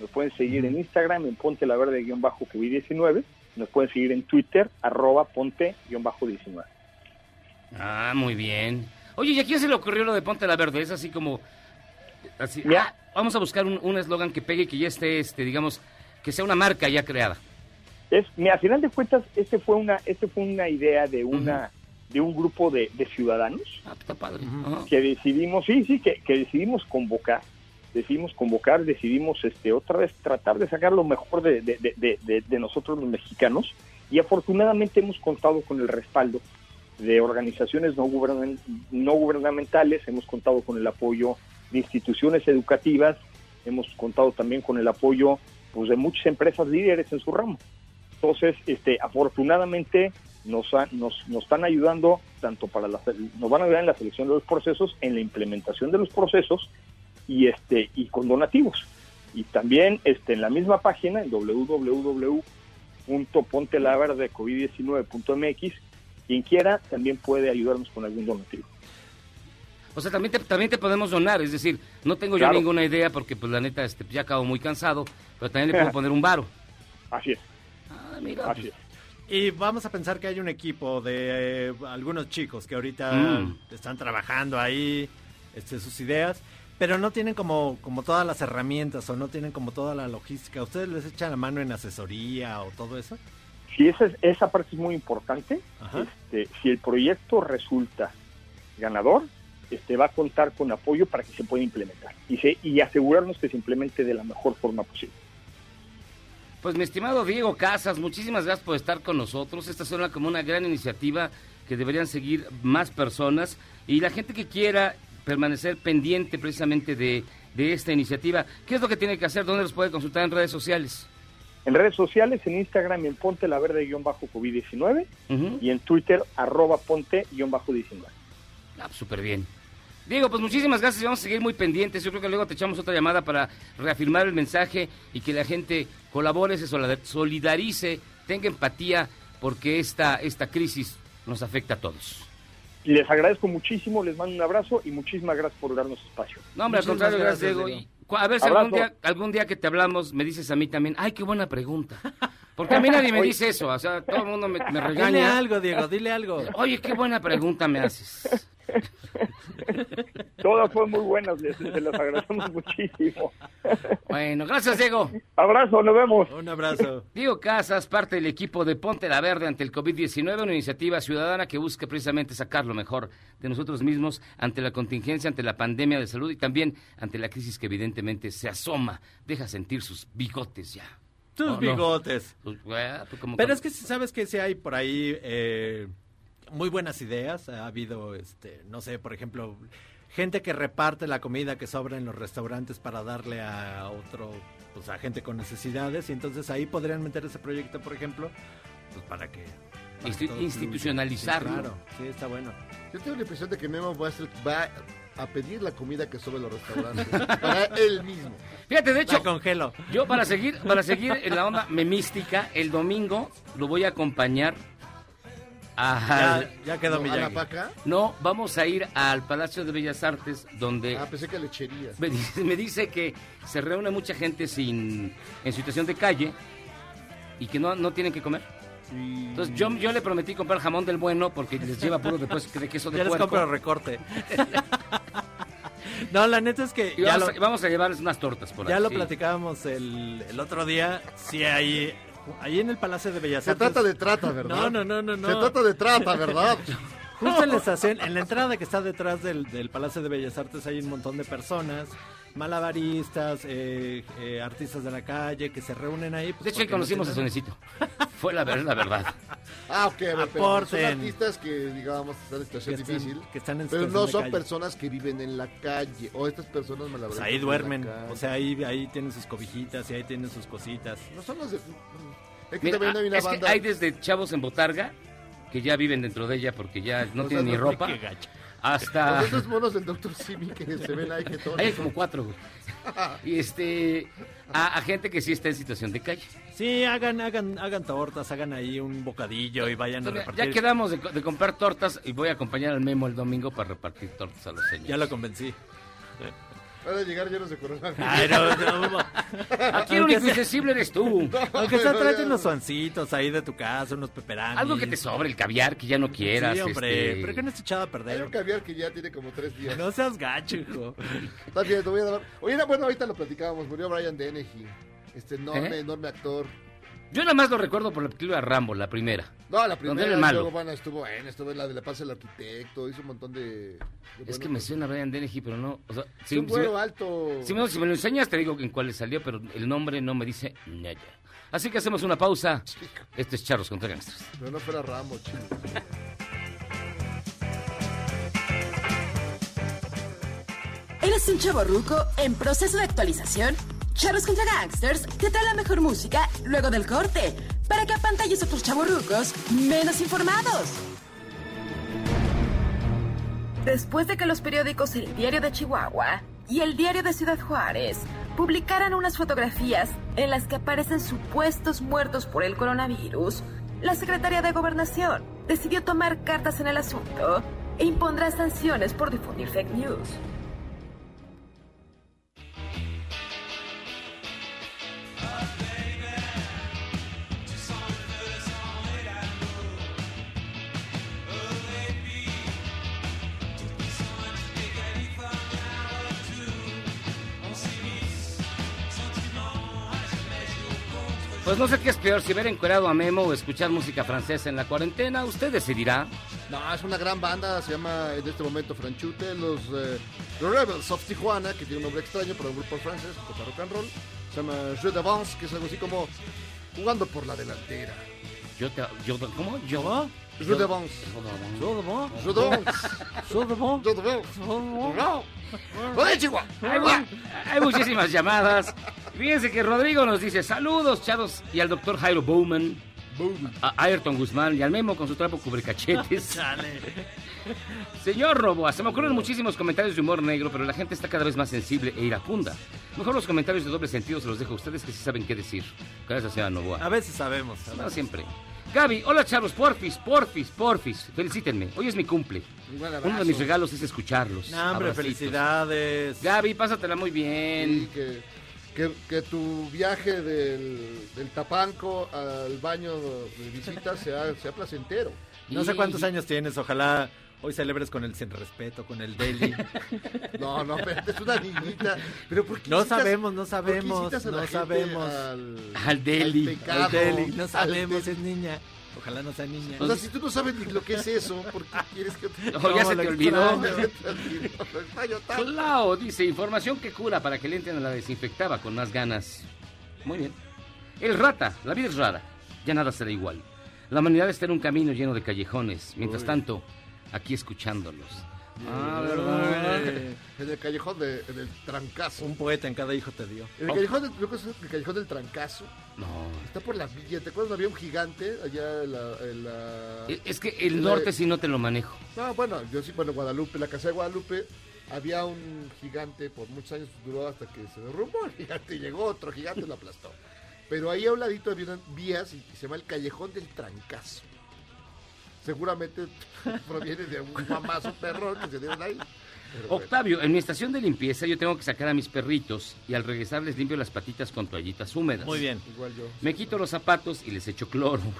nos pueden seguir en Instagram, en Ponte la Verde-COVID-19, nos pueden seguir en Twitter, arroba Ponte-19. Ah, muy bien. Oye, ¿y a quién se le ocurrió lo de Ponte la Verde? Es así como... Así, ah, vamos a buscar un eslogan que pegue que ya esté, este, digamos, que sea una marca ya creada. Es, mira, a final de cuentas, este fue una, este fue una idea de una, de un grupo de, de ciudadanos Ah, está padre. Ajá. que decidimos, sí, sí, que, que decidimos convocar, decidimos convocar, decidimos este otra vez tratar de sacar lo mejor de, de- de- de- de- de nosotros los mexicanos y afortunadamente hemos contado con el respaldo de organizaciones no, gubernan- no gubernamentales, hemos contado con el apoyo de instituciones educativas, hemos contado también con el apoyo pues, de muchas empresas líderes en su ramo. Entonces, este, afortunadamente nos, ha- nos, nos están ayudando tanto para la, nos van a ayudar en la selección de los procesos, en la implementación de los procesos y este y con donativos. Y también este en la misma página en www.pontelaverdecovid19.mx quien quiera también puede ayudarnos con algún donativo. O sea, también te, también te podemos donar, es decir, no tengo Claro. yo ninguna idea porque pues la neta este, ya acabo muy cansado, pero también le puedo (laughs) poner un varo. Así es. Ah, mira. Así es. Y vamos a pensar que hay un equipo de eh, algunos chicos que ahorita Mm. están trabajando ahí, este, sus ideas, pero no tienen como, como todas las herramientas o no tienen como toda la logística. ¿Ustedes les echan la mano en asesoría o todo eso? Si esa, es- esa parte es muy importante, este, si el proyecto resulta ganador, este, va a contar con apoyo para que se pueda implementar y, se, y asegurarnos que se implemente de la mejor forma posible. Pues mi estimado Diego Casas, muchísimas gracias por estar con nosotros. Esta suena como una gran iniciativa que deberían seguir más personas y la gente que quiera permanecer pendiente precisamente de, de esta iniciativa, ¿qué es lo que tiene que hacer? ¿Dónde los puede consultar en redes sociales? En redes sociales, en Instagram en Ponte la Verde-COVID-19 Ujú. y en Twitter arroba Ponte-19. Ah, súper bien. Diego, pues muchísimas gracias y vamos a seguir muy pendientes. Yo creo que luego te echamos otra llamada para reafirmar el mensaje y que la gente colabore, se solidar- solidarice, tenga empatía, porque esta, esta crisis nos afecta a todos. Les agradezco muchísimo, les mando un abrazo y muchísimas gracias por darnos espacio. No, hombre, al contrario, gracias, gracias, Diego. A ver si algún día, algún día que te hablamos me dices a mí también, ay, qué buena pregunta. Porque a mí nadie me dice eso, o sea, todo el mundo me, me Dile regaña. algo, Diego, dile algo. Oye, qué buena pregunta me haces. (laughs) Todas fueron muy buenas, les, se las agradecemos muchísimo. (laughs) Bueno, gracias, Diego. Abrazo, nos vemos. Un abrazo. Diego Casas, parte del equipo de Ponte la Verde ante el COVID-19, una iniciativa ciudadana que busca precisamente sacar lo mejor de nosotros mismos ante la contingencia, ante la pandemia de salud y también ante la crisis que evidentemente se asoma, deja sentir sus bigotes ya. Tus bigotes. Pues, pues, Pero es que si sabes que si hay por ahí eh, muy buenas ideas. Ha habido, este, no sé, por ejemplo, gente que reparte la comida que sobra en los restaurantes para darle a otro, pues a gente con necesidades. Y entonces ahí podrían meter ese proyecto, por ejemplo, pues para que... para institucionalizarlo. Sí, claro, sí, está bueno. Yo tengo la impresión de que Memo va a, ser- va a pedir la comida que sobre los restaurantes (laughs) para él mismo. Fíjate, de hecho, La congelo. yo para seguir, para seguir en la onda memística, el domingo lo voy a acompañar a... Ya, ya quedó No, mi ¿A la paca? No, vamos a ir al Palacio de Bellas Artes, donde Ah, pensé que lechería. me dice, (laughs) me dice que se reúne mucha gente sin en situación de calle y que no, no tienen que comer. Entonces yo, yo le prometí comprar jamón del bueno porque les lleva puro después de queso de (laughs) Ya les puerco. compro recorte. (laughs) no, la neta es que ya vamos, lo, a, vamos a llevarles unas tortas por ya ahí. lo sí. platicábamos el, el otro día. Sí, ahí, ahí en el Palacio de Bellas Se Artes. trata de trata, ¿verdad? No, no, no, no, no. Se trata de trata, ¿verdad? (laughs) Justo en la estación, en la entrada que está detrás del, del Palacio de Bellas Artes hay un montón de personas, malabaristas, eh, eh, artistas de la calle que se reúnen ahí. pues, De hecho, ahí no conocimos a Sonecito. (laughs) Fue la, ver- la verdad. (laughs) Ah, ok, a ver, pero Aporten. son artistas que, digamos, están en situación Que están- difícil. que están en pero no son calle. personas que viven en la calle. O estas personas Pues malabaristas. ahí viven en duermen, o sea, ahí, ahí tienen sus cobijitas y ahí tienen sus cositas. No son los de... Es que Mira, también hay ah, una es que banda... hay desde chavos en botarga que ya viven dentro de ella porque ya no O sea, tienen ni ropa. Qué gacho. Hasta... Los esos monos del Dr. Simi que se ven ahí que todos... Hay como cuatro, güey. (laughs) Y este... A, a gente que sí está en situación de calle. Sí, hagan, hagan, hagan tortas, hagan ahí un bocadillo y vayan a repartir. ya quedamos de, co- de comprar tortas y voy a acompañar al Memo el domingo para repartir tortas a los señores. Ya lo convencí. Van a llegar llenos de coronavirus. Ay, no, no, no. Aquí el único insensible eres tú. (laughs) Aunque sea, No, tráete unos suancitos ahí de tu casa, unos peperanis. Algo que te sobre, el caviar que ya no quieras. Sí, hombre, este, pero que no esté echado a Hay perder. un caviar que ya tiene como tres días. No seas gacho, hijo. Está bien, te voy a dar... Oye, era- bueno, ahorita lo platicábamos. Murió Brian Dennehy. Este enorme, ¿Eh? enorme actor. Yo nada más lo recuerdo por la película de Rambo, la primera. No, la Donde primera. era el malo. Luego, bueno, estuvo en, estuvo en la de La Paz del Arquitecto. Hizo un montón de... de Es que me suena Brian Dennehy, pero no. O sea, Es si, un si güero me, alto. si me- si me lo enseñas, te digo en cuáles salió, pero el nombre no me dice nada. Así que hacemos una pausa. Este es Charros contra Gangsters. Pero no fuera Ramo, chido. ¿Eres un chavo ruco en proceso de actualización? Charros contra Gangsters te trae la mejor música luego del corte para que apantalles a otros chavorrucos menos informados. Después de que los periódicos El Diario de Chihuahua y El Diario de Ciudad Juárez publicaran unas fotografías en las que aparecen supuestos muertos por el coronavirus, la Secretaría de Gobernación decidió tomar cartas en el asunto e impondrá sanciones por difundir fake news. Pues no sé qué es peor, si ver encuerado a Memo o escuchar música francesa en la cuarentena. Usted decidirá. No, es una gran banda, se llama en este momento Franchute, los, eh, Rebels of Tijuana, que tiene un nombre extraño para un grupo francés, toca rock and roll. Se llama Jeu d'avance, que es algo así como jugando por la delantera. Yo te. Yo, ¿Cómo? Yo. Jeu d'avance. Jeu d'avance. De vos. Jeu d'avance. No. Oye, Chihuahua. Hay, mu- hay muchísimas llamadas. Fíjense que Rodrigo nos dice saludos, chavos, y al doctor Jairo Bowman, a Ayrton Guzmán y al Memo con su trapo cubrecachetes. (laughs) Señor Roboa, se me ocurren muchísimos comentarios de humor negro, pero la gente está cada vez más sensible e iracunda. Mejor los comentarios de doble sentido se los dejo a ustedes que sí saben qué decir. Gracias, señora Novoa. A veces sabemos. a No veces. siempre. Gaby, hola chavos, porfis, porfis, porfis. Felicítenme. Hoy es mi cumple. Uno de mis regalos es escucharlos. No, hombre, Abracitos. felicidades. Gaby, pásatela muy bien. que, que, que tu viaje del, del Tapanco al baño de visita (laughs) sea, sea placentero. No sé cuántos años tienes, ojalá, Hoy celebres con el sin respeto, con el deli. (laughs) No, no, espérate, es una niñita. Pero ¿por qué No sabemos, no sabemos, no sabemos. Al, Al deli. pecado, El deli, no al sabemos, deli? es niña. Ojalá no sea niña. O sea, si tú no sabes ni lo que es eso, ¿por qué quieres que te... No, ya se lo te olvidó. (laughs) Ya se te olvidó. Claro, dice, información que cura para que le entren a la desinfectaba con más ganas. Muy bien. El rata, la vida es rara, ya nada será igual. La humanidad está en un camino lleno de callejones, mientras Uy. tanto, aquí escuchándolos. Ah, Ay, ¿verdad? En el callejón de, en el trancazo. Un poeta en cada hijo te dio. En el callejón, del, creo que es el callejón del trancazo. No. Está por la villa. ¿Te acuerdas? Había un gigante allá en la... en la- E- Es que el norte sí no te lo manejo. No, bueno, yo sí, bueno, Guadalupe, la casa de Guadalupe, había un gigante, por muchos años duró hasta que se derrumbó el gigante y llegó otro gigante y lo aplastó. Pero ahí a un ladito había unas vías y, y se llama el Callejón del Trancazo. Seguramente proviene de un mamazo perrón que se dieron ahí. Pero bueno. Octavio, en mi estación de limpieza yo tengo que sacar a mis perritos y al regresar les limpio las patitas con toallitas húmedas. Muy bien. Igual yo. Me quito los zapatos y les echo cloro. (laughs)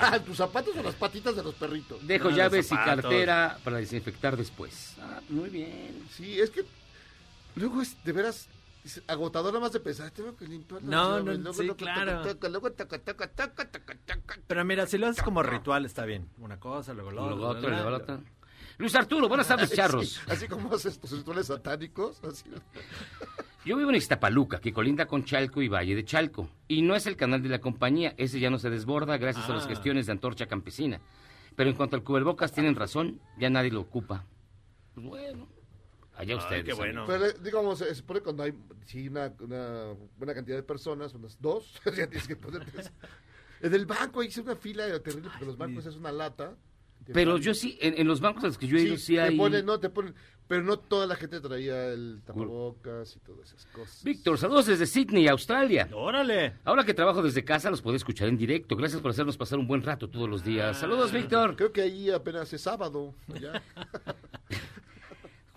Ah, tus zapatos o las patitas de los perritos. Dejo Ah, llaves y cartera para desinfectar después. Ah, muy bien. Sí, es que luego es de veras es agotador nada más de pensar, tengo que limpiar No, no, luego sí, claro. luego. Pero mira, si lo haces como ritual está bien. Una cosa, luego Luego la, luego la, otro. Luis Arturo, buenas tardes, charros. Sí, así como haces tus rituales satánicos, así. Yo vivo en Iztapaluca, que colinda con Chalco y Valle de Chalco. Y no es el canal de la compañía, ese ya no se desborda gracias a las Ah. gestiones de Antorcha Campesina. Pero en cuanto al cubrebocas, tienen razón, ya nadie lo ocupa. Pues bueno, allá Ay, ustedes. qué bueno. Pero digamos, se supone cuando hay sí, una, una buena cantidad de personas, unas dos, (laughs) ya tienes que ponerte. En el banco hice una fila terrible porque los bancos es una lata. Pero yo sí, en, en los bancos a los que yo he ido, sí, te hay... ponen, no, te ponen, pero no toda la gente traía el tapabocas y todas esas cosas. Víctor, saludos desde Sydney, Australia. Órale. Ahora que trabajo desde casa, los puedo escuchar en directo. Gracias por hacernos pasar un buen rato todos los días. Ah. Saludos, Víctor. Creo que ahí apenas es sábado. (laughs)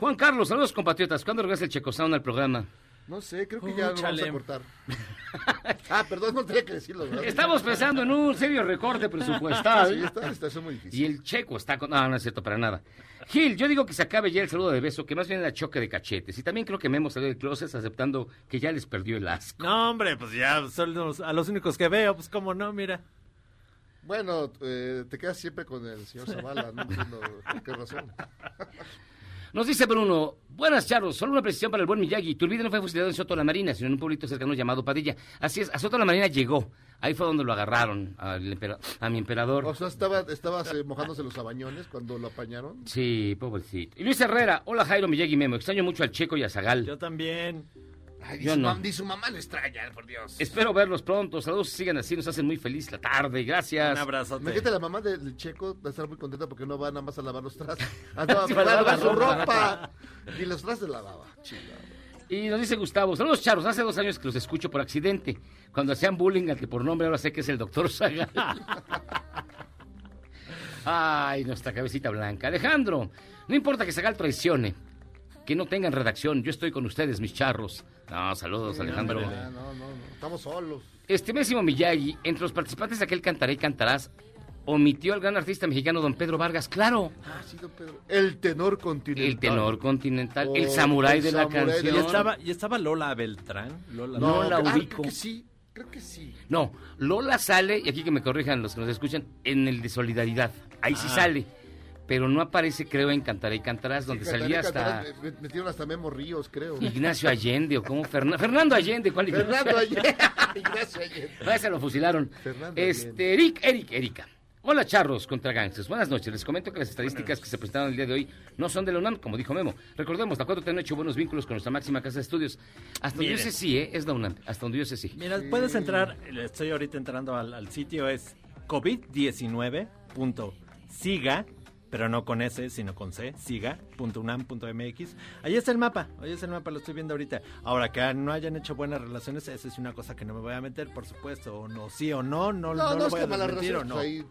Juan Carlos, saludos, compatriotas. ¿Cuándo regresa el Checo Sound al programa? No sé, creo que ya lo vamos a cortar. (laughs) ah, perdón, no tenía que decirlo. ¿verdad? Estamos pensando en un serio recorte Sí, presupuestal. está, está, está muy difícil. Y el checo está con... No, no es cierto para nada. Gil, yo digo que se acabe ya el saludo de beso, que más bien la choque de cachetes. Y también creo que Memo salió del closet aceptando que ya les perdió el asco. No, hombre, pues ya son los- a los únicos que veo, pues cómo no, mira. Bueno, eh, te quedas siempre con el señor Zavala, no entiendo qué razón. (laughs) Nos dice Bruno, buenas charros, solo una precisión para el buen Miyagi. Turbide no fue fusilado en Soto la Marina, sino en un pueblito cercano llamado Padilla. Así es, a Soto la Marina llegó. Ahí fue donde lo agarraron, al a mi emperador. O sea, estaba, estabas eh, mojándose los abañones cuando lo apañaron. Sí, pobrecito. Y Luis Herrera, hola Jairo, Miyagi Memo. Extraño mucho al Checo y a Zagal. Yo también. Ay, Yo ni, su no. mam- ni su mamá lo extraña, por Dios. Espero verlos pronto. Saludos, sigan así, nos hacen muy feliz la tarde. Gracias. Un abrazote. Imagínate, la mamá del Checo va a estar muy contenta porque no va nada más a lavar los trastes. (laughs) Ah, no, Sí, va a va a lavar su ropa. Y los trastes lavaba. Chingado. Y nos dice Gustavo, saludos charros, hace dos años que los escucho por accidente. Cuando hacían bullying al que por nombre ahora sé que es el doctor Zagal. (laughs) Ay, nuestra cabecita blanca. Alejandro, no importa que Zagal traicione, que no tengan redacción, yo estoy con ustedes, mis charros. No, saludos, Alejandro. Ah, no, no, no. Estamos solos. Estimésimo Miyagi, entre los participantes de aquel Cantaré y Cantarás, omitió al gran artista mexicano don Pedro Vargas, claro. Ah, sí, don Pedro. El tenor continental. El tenor continental, Oh, el samurái el de la samurái de canción. Y estaba, y estaba Lola Beltrán. Lola, No, la ah, ubico. Creo que sí. Creo que sí. No, Lola sale, y aquí que me corrijan los que nos escuchan, en el de Solidaridad. Ahí sí Ah. sale. Pero no aparece, creo, en Cantaré y Cantarás, donde Sí, salía hasta Metieron hasta Memo Ríos, creo. Ignacio Allende, o como (laughs) Fernan- Fernando Allende. ¿cuál Ignacio? Fernando (laughs) Allende. (laughs) Ignacio Allende. Ah, ese lo fusilaron. Fernando Este, Eric, Eric, Erika. Hola, charros contra gangsters. Buenas noches. Les comento que las estadísticas que se presentaron el día de hoy no son de la UNAM, como dijo Memo. Recordemos, la 4T no ha hecho buenos vínculos con nuestra máxima casa de estudios. Hasta donde yo sé sí, ¿eh? Es la UNAM. Hasta donde yo sé sí. Mira, puedes entrar, estoy ahorita entrando al, al sitio, es covid19.siga, pero no con S, sino con C, siga.unam.mx. Ahí está el mapa, ahí está el mapa, lo estoy viendo ahorita. Ahora, que no hayan hecho buenas relaciones, esa es una cosa que no me voy a meter, por supuesto, o no, sí o no, no, no, No, no, lo es voy que a desmentir o no. ahí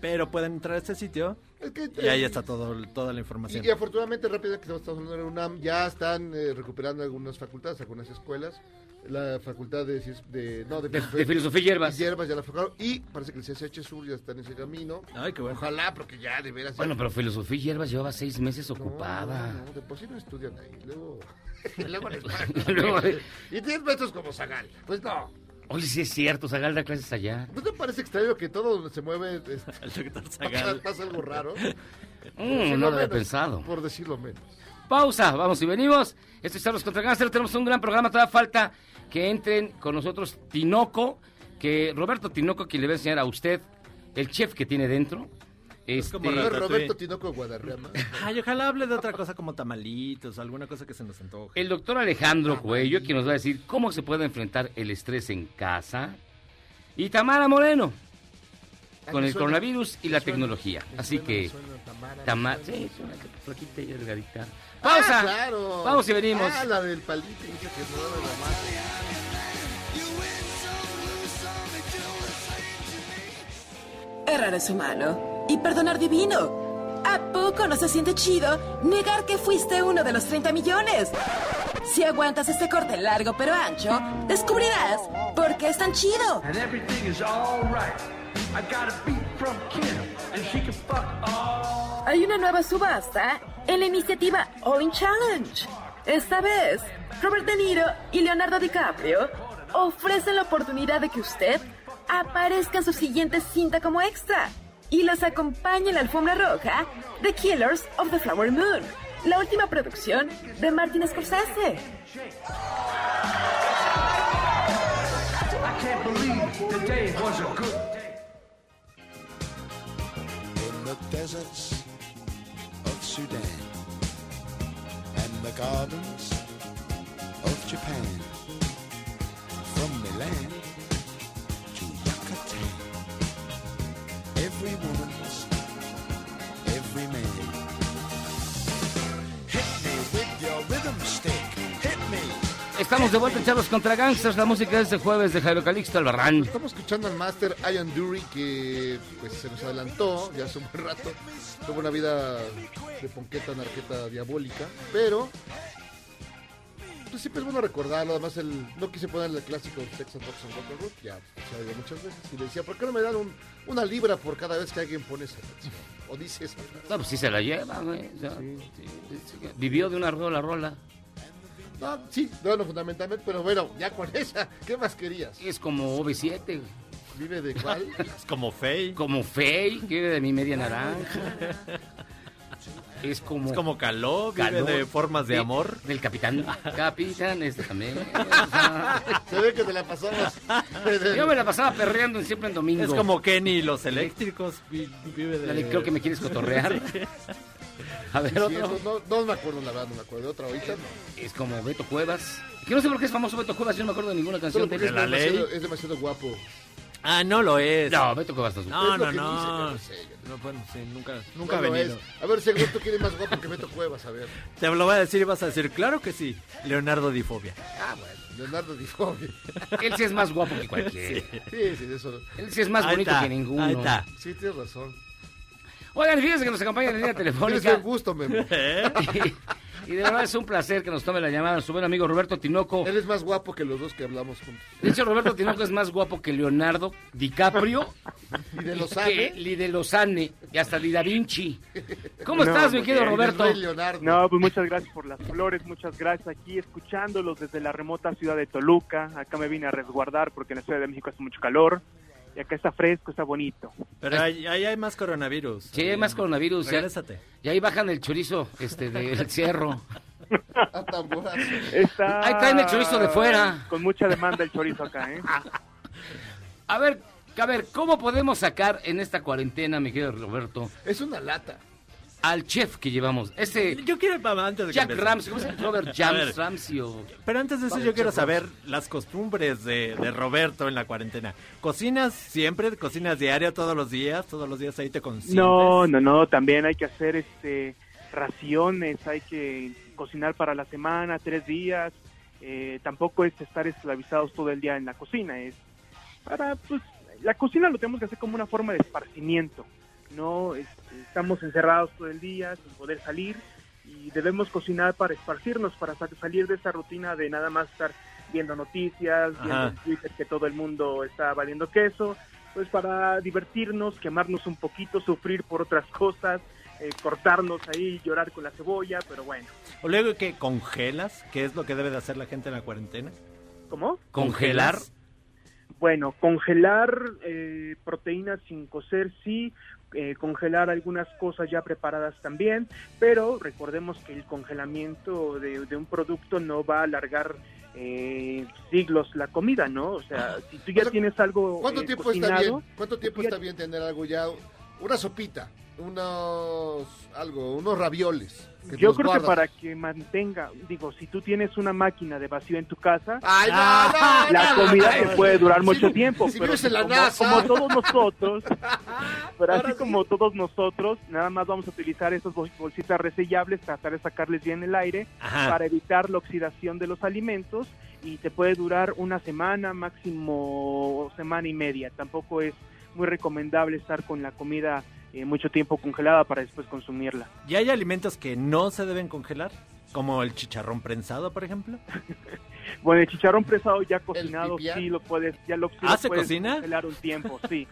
Pero pueden entrar a este sitio Es que, y ahí eh, está todo, toda la información. Y, y afortunadamente, rápido que estamos hablando de UNAM, ya están eh, recuperando algunas facultades, algunas escuelas. La facultad de, de, no, De- de filosofía y hierbas. Hierbas ya la facultad. Y parece que el CSH Sur ya está en ese camino. Ay, qué bueno. Ojalá, porque ya de veras. ya- Bueno, pero filosofía y hierbas llevaba seis meses ocupada. no, no, de por sí no estudian ahí. Luego. (laughs) luego les (laughs) Luego- y tienes maestros como Zagal. Pues no. Oye, sí es cierto, Zagal da clases allá. ¿No te parece extraño que todo donde se mueve este, (laughs) Zagal. pasa algo raro? Por Mm, decirlo no lo había menos, pensado. Por decirlo menos. Pausa, vamos y venimos. Esto es Charlos contra Gánster. Tenemos un gran programa. Todavía falta que entren con nosotros Tinoco, que Roberto Tinoco, quien le va a enseñar a usted el chef que tiene dentro. Este, como es. Roberto Tinoco Guadarrama. Ay, ojalá hable de otra cosa como tamalitos, alguna cosa que se nos antoje. el doctor Alejandro Cuello, quien nos va a decir cómo se puede enfrentar el estrés en casa. Y Tamara Moreno, Ah, con el suena, coronavirus y la suena, tecnología. Así suena, que, Tamara, Tamara, sí, suena. es flaquita y delgadita. Ah, Pausa. claro. Vamos y venimos. Ah, la del palito. que no la madre. Errar es humano y perdonar divino. ¿A poco no se siente chido negar que fuiste uno de los 30 millones? Si aguantas este corte largo pero ancho, descubrirás por qué es tan chido. And everything is alright. I got a beat from Kim, and she can fuck all. Hay una nueva subasta en la iniciativa All In Challenge. Esta vez, Robert De Niro y Leonardo DiCaprio ofrecen la oportunidad de que usted aparezca en su siguiente cinta como extra y los acompañe en la alfombra roja de Killers of the Flower Moon, la última producción de Martin Scorsese. The deserts of Sudan and the gardens Estamos de vuelta Charlos contra Gangsters. La música de este jueves de Jairo Calixto Albarrán. Estamos escuchando al máster Ian Dury que pues se nos adelantó ya hace un buen rato. Tuvo una vida de ponqueta, narqueta diabólica, pero pues siempre es bueno recordarlo. Además, el, no quise poner el clásico Texas Box and Rock and Roll, ya se ha oído muchas veces. Y le decía, ¿por qué no me dan un- una libra por cada vez que alguien pone esa canción? O dice esa frase. No, pues sí se la lleva, güey. O sea, sí, sí, Vivió de una rola rola. No, sí, bueno, fundamentalmente, pero bueno, ya con esa, ¿qué más querías? Es como OV7, güey. ¿Vive de cuál? (laughs) Es como Fey. Como Fey, que vive de mi media naranja. Es como... Es como Caló, vive Caló, de formas de amor. Del capitán. Capitán, este también. Se ve que te la pasamos. Yo me la pasaba perreando siempre en domingo. Es como Kenny y los eléctricos. vi- Vive de... Dale, creo que me quieres cotorrear. (laughs) A ver, Sí, otro. no, no, no me acuerdo, la verdad, no me acuerdo de otra ahorita. no. Es como Beto Cuevas. Que no sé por qué es famoso Beto Cuevas, yo no me acuerdo de ninguna canción de él. es demasiado, es demasiado guapo. Ah, no lo es. No, Beto Cuevas no es No, Es no, no. dice, pero no sé. No, bueno, sí, nunca, nunca ha venido. es. A ver, si Alberto quiere más guapo que Beto Cuevas, a ver. Te lo voy a decir y vas a decir, claro que sí. Leonardo Difobia. Ah, bueno, Leonardo Difobia. (laughs) Él sí es más guapo que cualquiera. Sí, sí, de eso. Él sí es más Ahí bonito está, que ninguno. ahí está. Sí, tienes razón. Oigan, fíjense que nos acompaña en la línea (laughs) Tienes telefónica. buen gusto, Memo. (laughs) Y, y de verdad es un placer que nos tome la llamada su buen amigo Roberto Tinoco. Él es más guapo que los dos que hablamos juntos. De hecho, Roberto Tinoco es más guapo que Leonardo DiCaprio. (laughs) Y de Lozane y hasta Di Da Vinci. ¿Cómo No, estás, mi querido porque Roberto? No, pues muchas gracias por las flores, muchas gracias aquí escuchándolos desde la remota ciudad de Toluca. Acá me vine a resguardar porque en la Ciudad de México hace mucho calor y acá está fresco, está bonito. Pero ahí, ahí hay más coronavirus. Sí, hay más coronavirus. ya-. Y ahí bajan el chorizo este, del (laughs) cerro. A tamborazo. Está Ahí traen el chorizo de fuera. Con mucha demanda el chorizo acá, ¿eh? A ver, a ver, ¿cómo podemos sacar en esta cuarentena, mi querido Roberto, Es una lata. Al chef que llevamos? Ese Yo quiero, mamá, antes de Jack. Ramsey, ¿cómo se llama? Robert A James ver. Ramsey o... Pero antes de eso Vale, yo quiero saber las costumbres de, de Roberto en la cuarentena. ¿Cocinas siempre? ¿Cocinas diario todos los días? ¿Todos los días ahí te consientes? No, no, no, también hay que hacer este raciones, hay que cocinar para la semana, tres días. Eh, tampoco es estar esclavizados todo el día en la cocina, es para pues la cocina lo tenemos que hacer como una forma de esparcimiento, ¿no? Estamos encerrados todo el día sin poder salir y debemos cocinar para esparcirnos, para sa- salir de esa rutina de nada más estar viendo noticias, viendo en Twitter que todo el mundo está valiendo queso, pues para divertirnos, quemarnos un poquito, sufrir por otras cosas, eh, cortarnos ahí, llorar con la cebolla, pero bueno. O luego que congelas, que es lo que debe de hacer la gente en la cuarentena. ¿Cómo? ¿Congelar? Bueno, congelar eh, proteínas sin cocer sí, eh, congelar algunas cosas ya preparadas también, pero recordemos que el congelamiento de, de un producto no va a alargar eh, siglos la comida, ¿no? O sea, si tú ya O sea, tienes algo ¿Cuánto eh, tiempo está bien? ¿Cuánto tiempo está bien tener algo ya? Una sopita, unos algo, unos ravioles. que yo creo que para que mantenga, digo, si tú tienes una máquina de vacío en tu casa, Ay, no, no, la no, comida te no. puede durar Si mucho tiempo. si pero la como, NASA. como todos nosotros, (laughs) pero así como todos nosotros, nada más vamos a utilizar esas bol- bolsitas resellables, tratar de sacarles bien el aire Ajá. para evitar la oxidación de los alimentos y te puede durar una semana, máximo semana y media. Tampoco es muy recomendable estar con la comida eh, mucho tiempo congelada para después consumirla. ¿Y hay alimentos que no se deben congelar? Como el chicharrón prensado, por ejemplo. (laughs) Bueno, el chicharrón prensado ya cocinado, sí lo puedes, ya lo, sí ¿Ah, lo se puedes cocina? congelar un tiempo, (laughs) sí.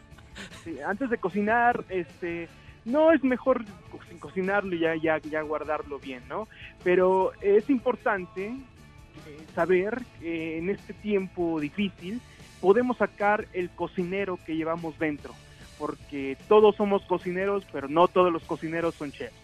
Sí, Antes de cocinar, este, no es mejor co- sin cocinarlo y ya, ya, ya guardarlo bien, ¿no? Pero es importante eh, saber que en este tiempo difícil podemos sacar el cocinero que llevamos dentro, porque todos somos cocineros, pero no todos los cocineros son chefs.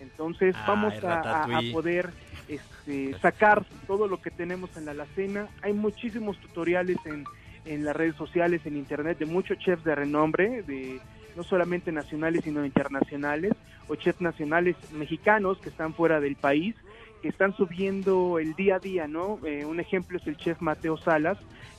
Entonces vamos a- poder este, sacar todo lo que tenemos en la alacena. Hay muchísimos tutoriales en, en las redes sociales, en internet, de muchos chefs de renombre, de no solamente nacionales, sino internacionales, o chefs nacionales mexicanos que están fuera del país, que están subiendo el día a día, ¿no? Eh, un ejemplo es el chef Mateo Salas,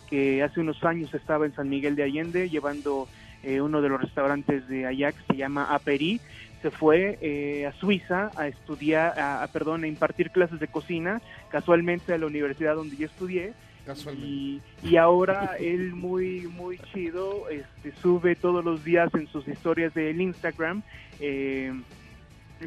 que hace unos años estaba en San Miguel de Allende llevando eh, uno de los restaurantes de allá que se llama Aperi, se fue eh, a Suiza a estudiar, a, a, perdón, a impartir clases de cocina, casualmente a la universidad donde yo estudié. Y, y ahora él muy muy chido este, sube todos los días en sus historias del Instagram eh,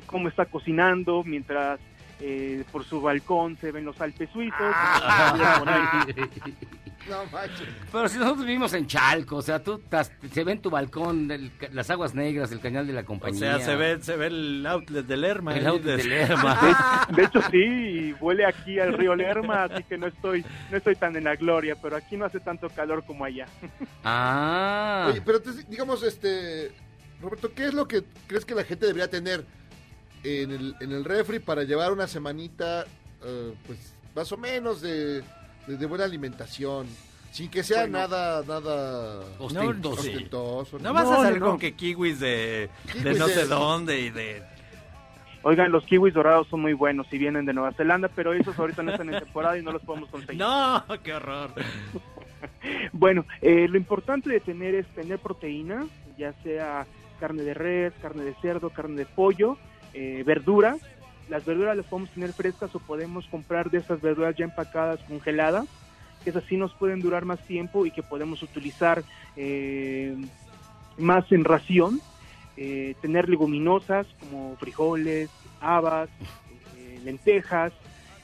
cómo está cocinando mientras eh, por su balcón se ven los Alpes suizos. (laughs) No manches. Pero si nosotros vivimos en Chalco, o sea, tú tas- se ve en tu balcón del- las aguas negras, el cañal de la O compañía. sea, se ve, se ve el outlet de Lerma. El outlet de- de (laughs) Lerma. De, de hecho sí, y huele aquí al río Lerma, así que no estoy no estoy tan en la gloria, pero aquí no hace tanto calor como allá. (laughs) Ah. Oye, pero entonces, digamos, este, Roberto, ¿qué es lo que crees que la gente debería tener en el, en el refri para llevar una semanita, eh, pues, más o menos de, de, de buena alimentación? Sin que sea Bueno. nada, nada Ostentoso. ostentoso, No vas No, a no, salir no. con que kiwis de, de Kiwis no de- sé dónde y de... Oigan, los kiwis dorados son muy buenos si vienen de Nueva Zelanda, pero esos ahorita no están en temporada y no los podemos conseguir. No, qué horror. (laughs) Bueno, eh, lo importante de tener es tener proteína, ya sea carne de res, carne de cerdo, carne de pollo, eh, verduras. Las verduras las podemos tener frescas o podemos comprar de esas verduras ya empacadas, congeladas, que esas sí nos pueden durar más tiempo y que podemos utilizar eh, más en ración. Eh, tener leguminosas como frijoles, habas, eh, lentejas,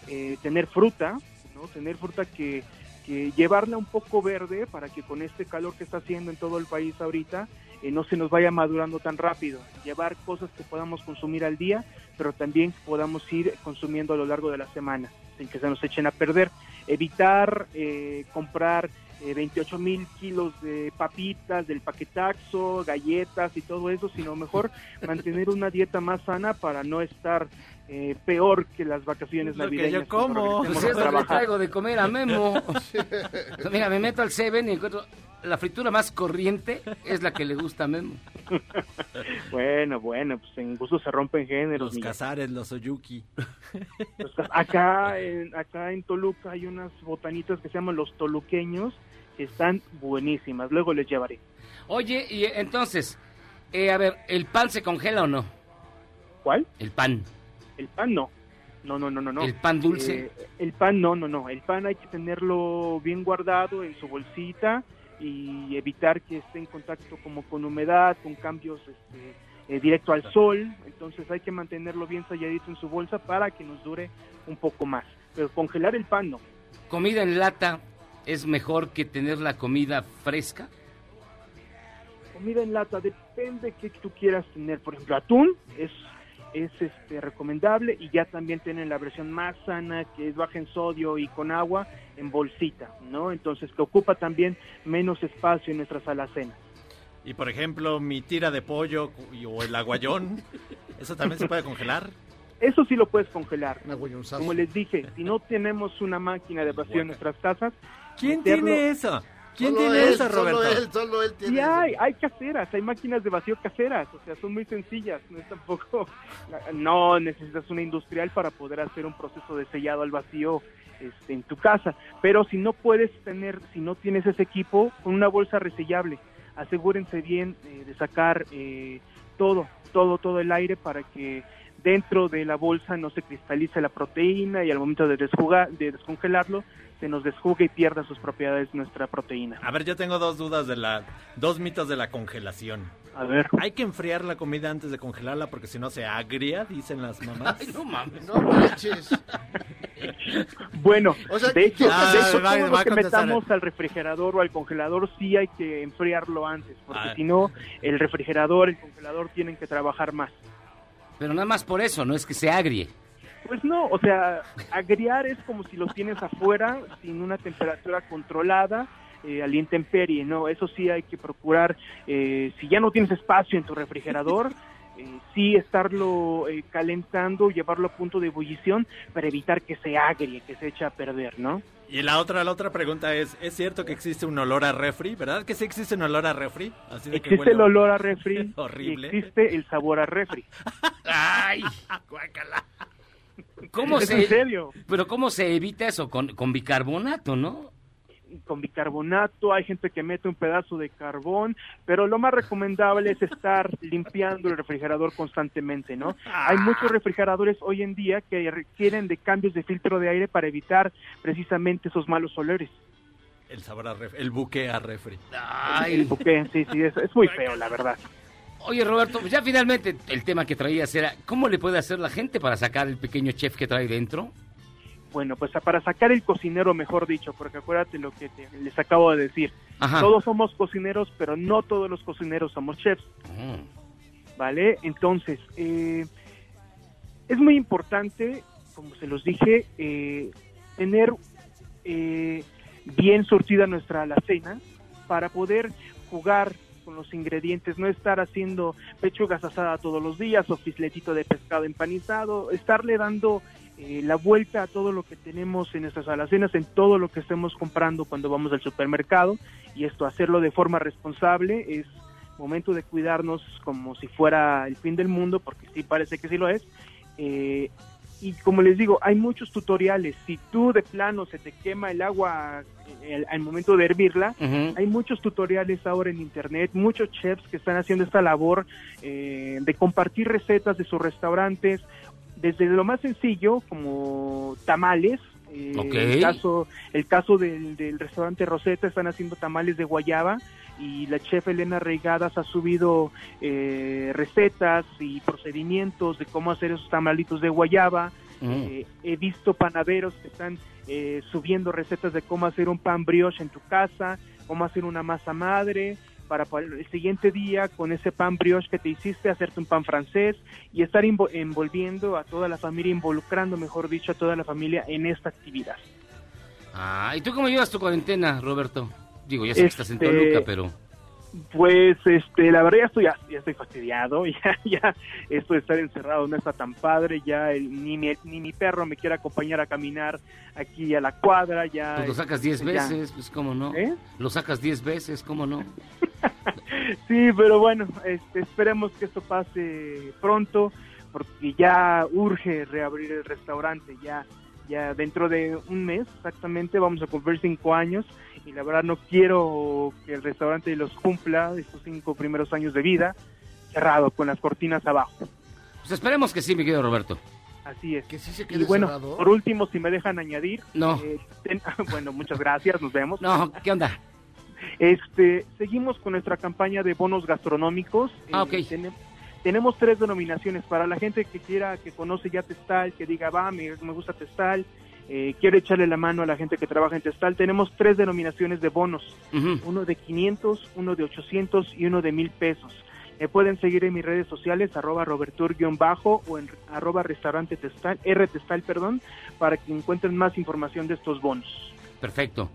eh, tener fruta, ¿no? tener fruta que, que llevarla un poco verde para que con este calor que está haciendo en todo el país ahorita eh, no se nos vaya madurando tan rápido. Llevar cosas que podamos consumir al día, pero también que podamos ir consumiendo a lo largo de la semana, sin que se nos echen a perder. Evitar eh, comprar eh, 28 mil kilos de papitas, del paquetaxo, galletas y todo eso, sino mejor mantener una dieta más sana para no estar eh, peor que las vacaciones Lo que navideñas. yo como. Pues regresemos es a lo que le traigo de comer a Memo. (laughs) Mira, me meto al Seven y encuentro la fritura más corriente es la que le gusta a Memo. Bueno, bueno, pues en gusto se rompen géneros. Los Miguel. cazares, los oyuki. Acá, en, acá en Toluca hay unas botanitas que se llaman los toluqueños, que están buenísimas. Luego les llevaré. Oye, y entonces, eh, a ver, ¿el pan se congela o no? ¿Cuál? El pan. El pan no. No, no, no, no. no. ¿El pan dulce? Eh, el pan no, no, no. El pan hay que tenerlo bien guardado en su bolsita, y evitar que esté en contacto como con humedad, con cambios este, eh, directo al sol. Entonces hay que mantenerlo bien selladito en su bolsa para que nos dure un poco más. Pero congelar el pan no. ¿Comida en lata es mejor que tener la comida fresca? Comida en lata, depende que tú quieras tener. Por ejemplo, atún es es este recomendable y ya también tienen la versión más sana que es baja en sodio y con agua en bolsita, ¿no? Entonces que ocupa también menos espacio en nuestras alacenas. Y por ejemplo, mi tira de pollo y- o el aguayón, (laughs) ¿eso también se puede congelar? Eso sí lo puedes congelar. Como les dije, si no tenemos una máquina de vacío en nuestras casas, ¿Quién meterlo- tiene eso? ¿Quién Solo tiene él, eso, solo Roberto? él, solo él tiene Sí eso. hay, hay caseras, hay máquinas de vacío caseras, o sea, son muy sencillas, no es tampoco, (laughs) no necesitas una industrial para poder hacer un proceso de sellado al vacío este, en tu casa, pero si no puedes tener, si no tienes ese equipo, con una bolsa resellable, asegúrense bien eh, de sacar eh, todo, todo, todo el aire para que dentro de la bolsa no se cristalice la proteína y al momento de, desjugar, de descongelarlo se nos desjugue y pierda sus propiedades nuestra proteína. A ver, yo tengo dos dudas de la, dos mitos de la congelación. A ver. Hay que enfriar la comida antes de congelarla porque si no se agria, dicen las mamás. Ay, no mames. No manches. Bueno, O sea, de hecho, Ah, de hecho, va- todo va lo que metamos al refrigerador o al congelador sí hay que enfriarlo antes, porque Ah. si no, el refrigerador, el congelador tienen que trabajar más. Pero nada más por eso, no es que se agrie. Pues no, o sea, agriar es como si los tienes afuera sin una temperatura controlada, eh, al intemperie, ¿no? Eso sí hay que procurar, eh, si ya no tienes espacio en tu refrigerador, eh, sí estarlo eh, calentando, llevarlo a punto de ebullición para evitar que se agrie, que se eche a perder, ¿no? Y la otra, la otra pregunta es, ¿es cierto que existe un olor a refri? ¿Verdad que sí existe un olor a refri? Así de que Existe el olor a refri (laughs) Horrible. y existe el sabor a refri. ¡Ay! ¿Cómo Es se, en serio. Pero ¿cómo se evita eso? Con, con bicarbonato, ¿no? Con bicarbonato, hay gente que mete un pedazo de carbón, pero lo más recomendable es estar (laughs) limpiando el refrigerador constantemente, ¿no? Hay muchos refrigeradores hoy en día que requieren de cambios de filtro de aire para evitar precisamente esos malos olores. El sabor a refri, el buque a refri. El buque, sí, sí, es, es muy feo, la verdad. Oye, Roberto, ya finalmente el tema que traías era, ¿cómo le puede hacer la gente para sacar el pequeño chef que trae dentro? Bueno, pues para sacar el cocinero, mejor dicho, porque acuérdate lo que te- les acabo de decir. Ajá. Todos somos cocineros, pero no todos los cocineros somos chefs. Mm. ¿vale? Entonces, eh, es muy importante, como se los dije, eh, tener eh, bien surtida nuestra alacena para poder jugar con los ingredientes, no estar haciendo pechugas asadas todos los días o fisletito de pescado empanizado, estarle dando eh, la vuelta a todo lo que tenemos en nuestras alacenas, en todo lo que estemos comprando cuando vamos al supermercado y esto hacerlo de forma responsable es momento de cuidarnos como si fuera el fin del mundo, porque sí parece que sí lo es. Eh, y como les digo, hay muchos tutoriales. Si tú de plano se te quema el agua eh, al, momento de hervirla, hay muchos tutoriales ahora en internet, muchos chefs que están haciendo esta labor eh, de compartir recetas de sus restaurantes, desde lo más sencillo como tamales. eh. El caso, el caso del, del restaurante Rosetta están haciendo tamales de guayaba y la chef Elena Reigadas ha subido eh, recetas y procedimientos de cómo hacer esos tamalitos de guayaba. Mm. Eh, he visto panaderos que están eh, subiendo recetas de cómo hacer un pan brioche en tu casa, cómo hacer una masa madre, para, para el siguiente día con ese pan brioche que te hiciste, hacerte un pan francés y estar envolviendo a toda la familia, involucrando, mejor dicho, a toda la familia en esta actividad. Ah, ¿y tú cómo llevas tu cuarentena, Roberto? Digo, ya sé que estás en Este, Toluca, pero... Pues, este, la verdad ya estoy, ya estoy fastidiado, (laughs) ya, ya, esto de estar encerrado no está tan padre, ya el- ni, mi, ni mi perro me quiere acompañar a caminar aquí a la cuadra, ya. Pues lo sacas 10 este, ya. veces, pues cómo no. ¿Eh? Lo sacas 10 veces, cómo no. (laughs) Sí, pero bueno, este, esperemos que esto pase pronto, porque ya urge reabrir el restaurante, ya, ya dentro de un mes exactamente vamos a cumplir cinco años y la verdad no quiero que el restaurante los cumpla estos cinco primeros años de vida cerrado con las cortinas abajo. Pues esperemos que sí, mi querido Roberto. Así es. Que sí se Y quede bueno, cerrado. por último, si me dejan añadir, No. eh, ten- (laughs) bueno, muchas gracias, nos vemos. No, ¿qué onda? Este, seguimos con nuestra campaña de bonos gastronómicos. Ah, Eh, tene- tenemos tres denominaciones para la gente que quiera, que conoce ya Testal, que diga, va, me, me gusta Testal, eh, quiero echarle la mano a la gente que trabaja en Testal. Tenemos tres denominaciones de bonos, uno de 500, uno de 800 y uno de 1000 pesos. Me pueden seguir en mis redes sociales, arroba robertur-bajo o en arroba restaurante testal, rtestal, perdón, para que encuentren más información de estos bonos. Perfecto.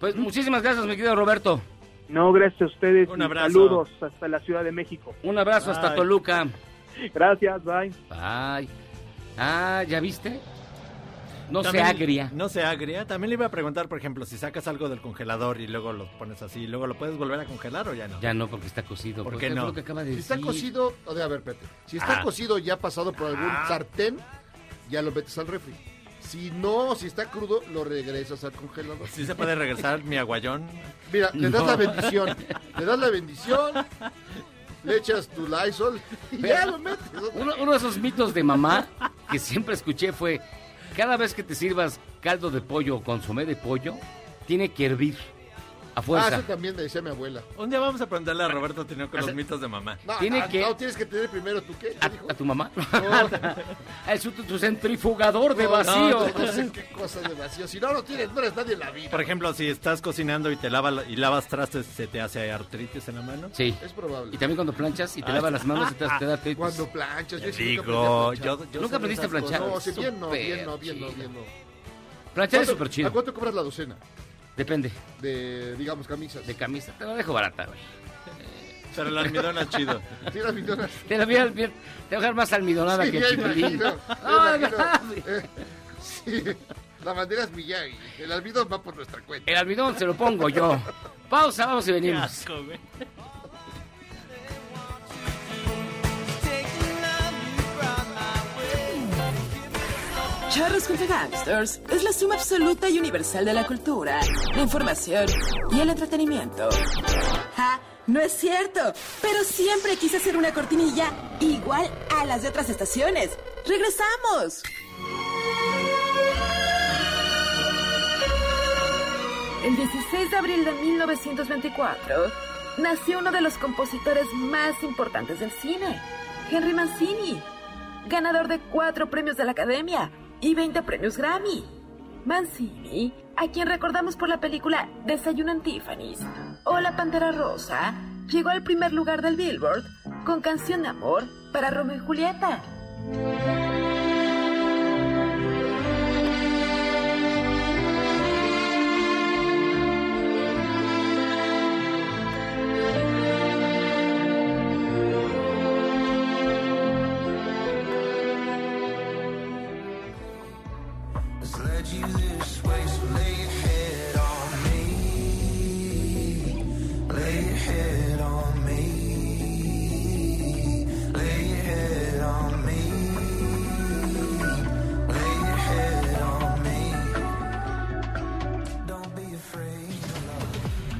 Pues muchísimas gracias, mi querido Roberto. No, gracias a ustedes. Un abrazo. Saludos hasta la Ciudad de México. Un abrazo hasta. Toluca. Gracias, bye. Bye. Ah, ¿ya viste? No se agria. No se agria. También le iba a preguntar, por ejemplo, si sacas algo del congelador y luego lo pones así, luego lo puedes volver a congelar o ya no. Ya no, porque está cocido. ¿Por pues, qué es no? lo que acaba de Si está cocido, a ver, a ver, espérate. Si está Ah. cocido ya pasado por algún sartén, ya lo metes al refri. Si no, si está crudo, lo regresas al congelador. Sí se puede regresar mi aguayón. Mira, le das No. la bendición. Le das la bendición, le echas tu Lysol y ya lo metes. Uno, uno de esos mitos de mamá que siempre escuché fue, cada vez que te sirvas caldo de pollo o consomé de pollo, tiene que hervir a Ah, fuerza. eso también decía mi abuela. Un día vamos a preguntarle a Roberto Tino con los mitos de mamá. No, Tiene no, que- no, tienes que tener primero tu qué. ¿A, a tu mamá? (laughs) es tu, tu centrifugador de No, vacío. No, no sé qué cosa de vacío. Si no, no tienes, no eres nadie en la vida. Por ejemplo, si estás cocinando y te lava, y lavas trastes, ¿se te hace artritis en la mano? Sí. Es probable. Y también cuando planchas y te Ah, lavas las manos (laughs) y te, te da artritis. Cuando planchas, yo Digo, yo, yo ¿Nunca aprendiste a planchar? No, sí, bien no, bien no, bien no, bien no. Planchar es ¿Cuánto- súper chido. ¿A cuánto cobras la docena Depende. de, digamos, camisas? De camisa. Te la dejo barata, güey. (laughs) Pero el almidón es chido. Sí, las millonas. Te la voy a, te voy a dejar más almidonada Sí, que chipilín. (laughs) No. Eh, sí, la bandera es Miyagi. El almidón va por nuestra cuenta. El almidón se lo pongo yo. Pausa, vamos y venimos. Charros contra Gangsters es la suma absoluta y universal de la cultura, la información y el entretenimiento. ¡Ja! No es cierto, pero siempre quise hacer una cortinilla igual a las de otras estaciones. ¡Regresamos! El 16 de abril de 1924 nació uno de los compositores más importantes del cine, Henry Mancini, ganador de cuatro premios de la Academia y 20 premios Grammy. Mancini, a quien recordamos por la película Desayuno en o La Pantera Rosa, llegó al primer lugar del Billboard con Canción de Amor para Romeo y Julieta.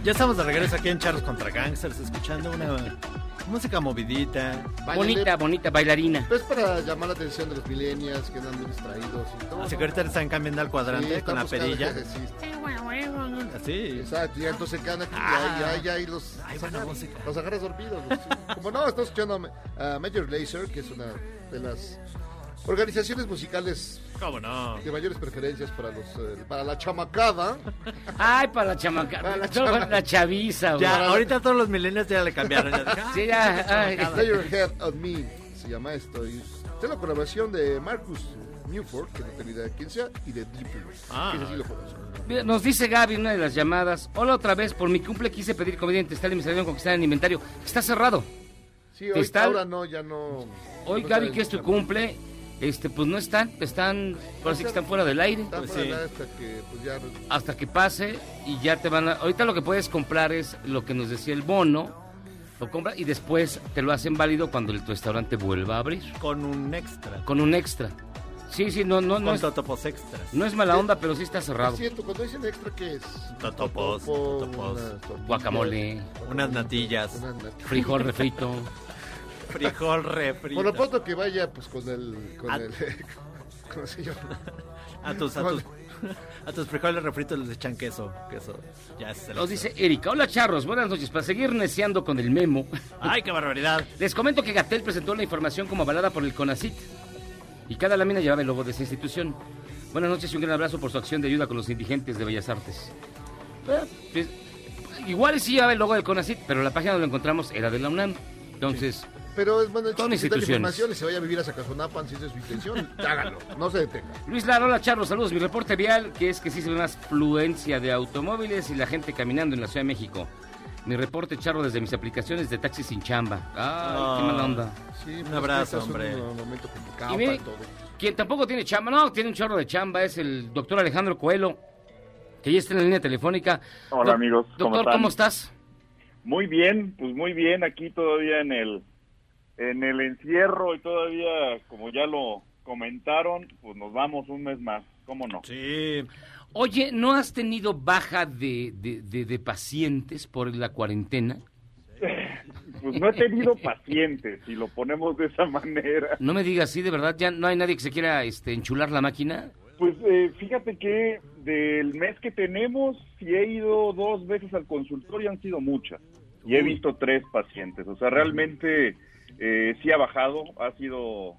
Ya estamos de regreso aquí en Charlos contra Gangsters, escuchando una música movidita. Bonita, bonita bailarina. Es para llamar la atención de los millennials que andan muy distraídos y todo. Así que ahorita le están cambiando al cuadrante Sí, con la perilla. sí. Así. Exacto, y entonces cada aquí, Ah. ya, ya, ya, y los, Ay, los buena agarras- música. los agarras dormidos. los-. Como no, estás escuchando a Major Lazer, que es una de las organizaciones musicales ¿Cómo no? de mayores preferencias para los eh, para la chamacada. Ay, para la chamaca. Para la No, chama- para la chaviza, güey. Ya, ahorita todos los millennials ya le cambiaron. Ya, Sí, ya. ay. Lay Your Head on Me se llama esto. Y es la colaboración de Marcus Newford, que no tengo idea de quién sea, y de Deep Blue. Ah. que ese sí lo conozco. Mira, Nos dice Gaby en una de las llamadas. Hola otra vez, por mi cumple quise pedir comida en Testal y me salieron conquistar el inventario. Está cerrado. Sí, Testal- ahora no, ya no. Hoy no Gaby, que es tu cumple, este, pues no están, están, así que están fuera del aire. Está Pues fuera sí. de la- hasta que pues ya Hasta que pase y ya te van a... Ahorita lo que puedes comprar es lo que nos decía el bono, lo compras y después te lo hacen válido cuando el restaurante vuelva a abrir, Con un extra. con un extra. Sí, sí, no, no, no Con totopos extras. no es mala onda, pero sí está cerrado. Es cierto, cuando dicen extra, ¿qué es? Totopos, Totopo, totopos. Guacamole, Unas natillas. frijol refrito. (laughs) Frijol refrito. (laughs) Por lo pronto que vaya pues con el con Ah. el (laughs) ¿cómo se llama? A tus, a Con, tus, A tus frijoles refritos les echan queso. Queso. Ya se Nos dice Erika, hola charros, buenas noches. Para seguir neciando con el memo. (laughs) ¡Ay, qué barbaridad! Les comento que Gatel presentó la información como avalada por el CONACIT. Y cada lámina llevaba el logo de esa institución. Buenas noches y un gran abrazo por su acción de ayuda con los indigentes de Bellas Artes. Eh, pues, igual sí llevaba el logo del CONACIT, pero la página donde lo encontramos era de la UNAM. Entonces, Pero es bueno, el Son instituciones. información y se vaya a vivir a Zacazonapan si esa es su intención. (laughs) Hágalo, no se detenga. Luis Lara, hola Charlos, saludos. Mi reporte vial, que es que sí se ve más fluencia de automóviles y la gente caminando en la Ciudad de México. Mi reporte charro desde mis aplicaciones de taxi sin chamba. Ay, qué mala onda. Sí, Un pues, abrazo, hombre. Un momento complicado Y mire, para todo. quien tampoco tiene chamba, no, tiene un chorro de chamba, es el doctor Alejandro Coelho, que ya está en la línea telefónica. Hola, amigos, ¿cómo Doctor, están? ¿cómo estás? Muy bien, pues muy bien, aquí todavía en el en el encierro y todavía, como ya lo comentaron, pues nos vamos un mes más, ¿cómo no? Sí. Oye, ¿no has tenido baja de, de, de- de pacientes por la cuarentena? (laughs) Pues no he tenido pacientes, si lo ponemos de esa manera. No me digas, sí, de verdad, ya no hay nadie que se quiera este, enchular la máquina. Pues eh, fíjate que del mes que tenemos, si he ido dos veces al consultorio han sido muchas. Y he visto tres pacientes. O sea, realmente eh, sí ha bajado. Ha sido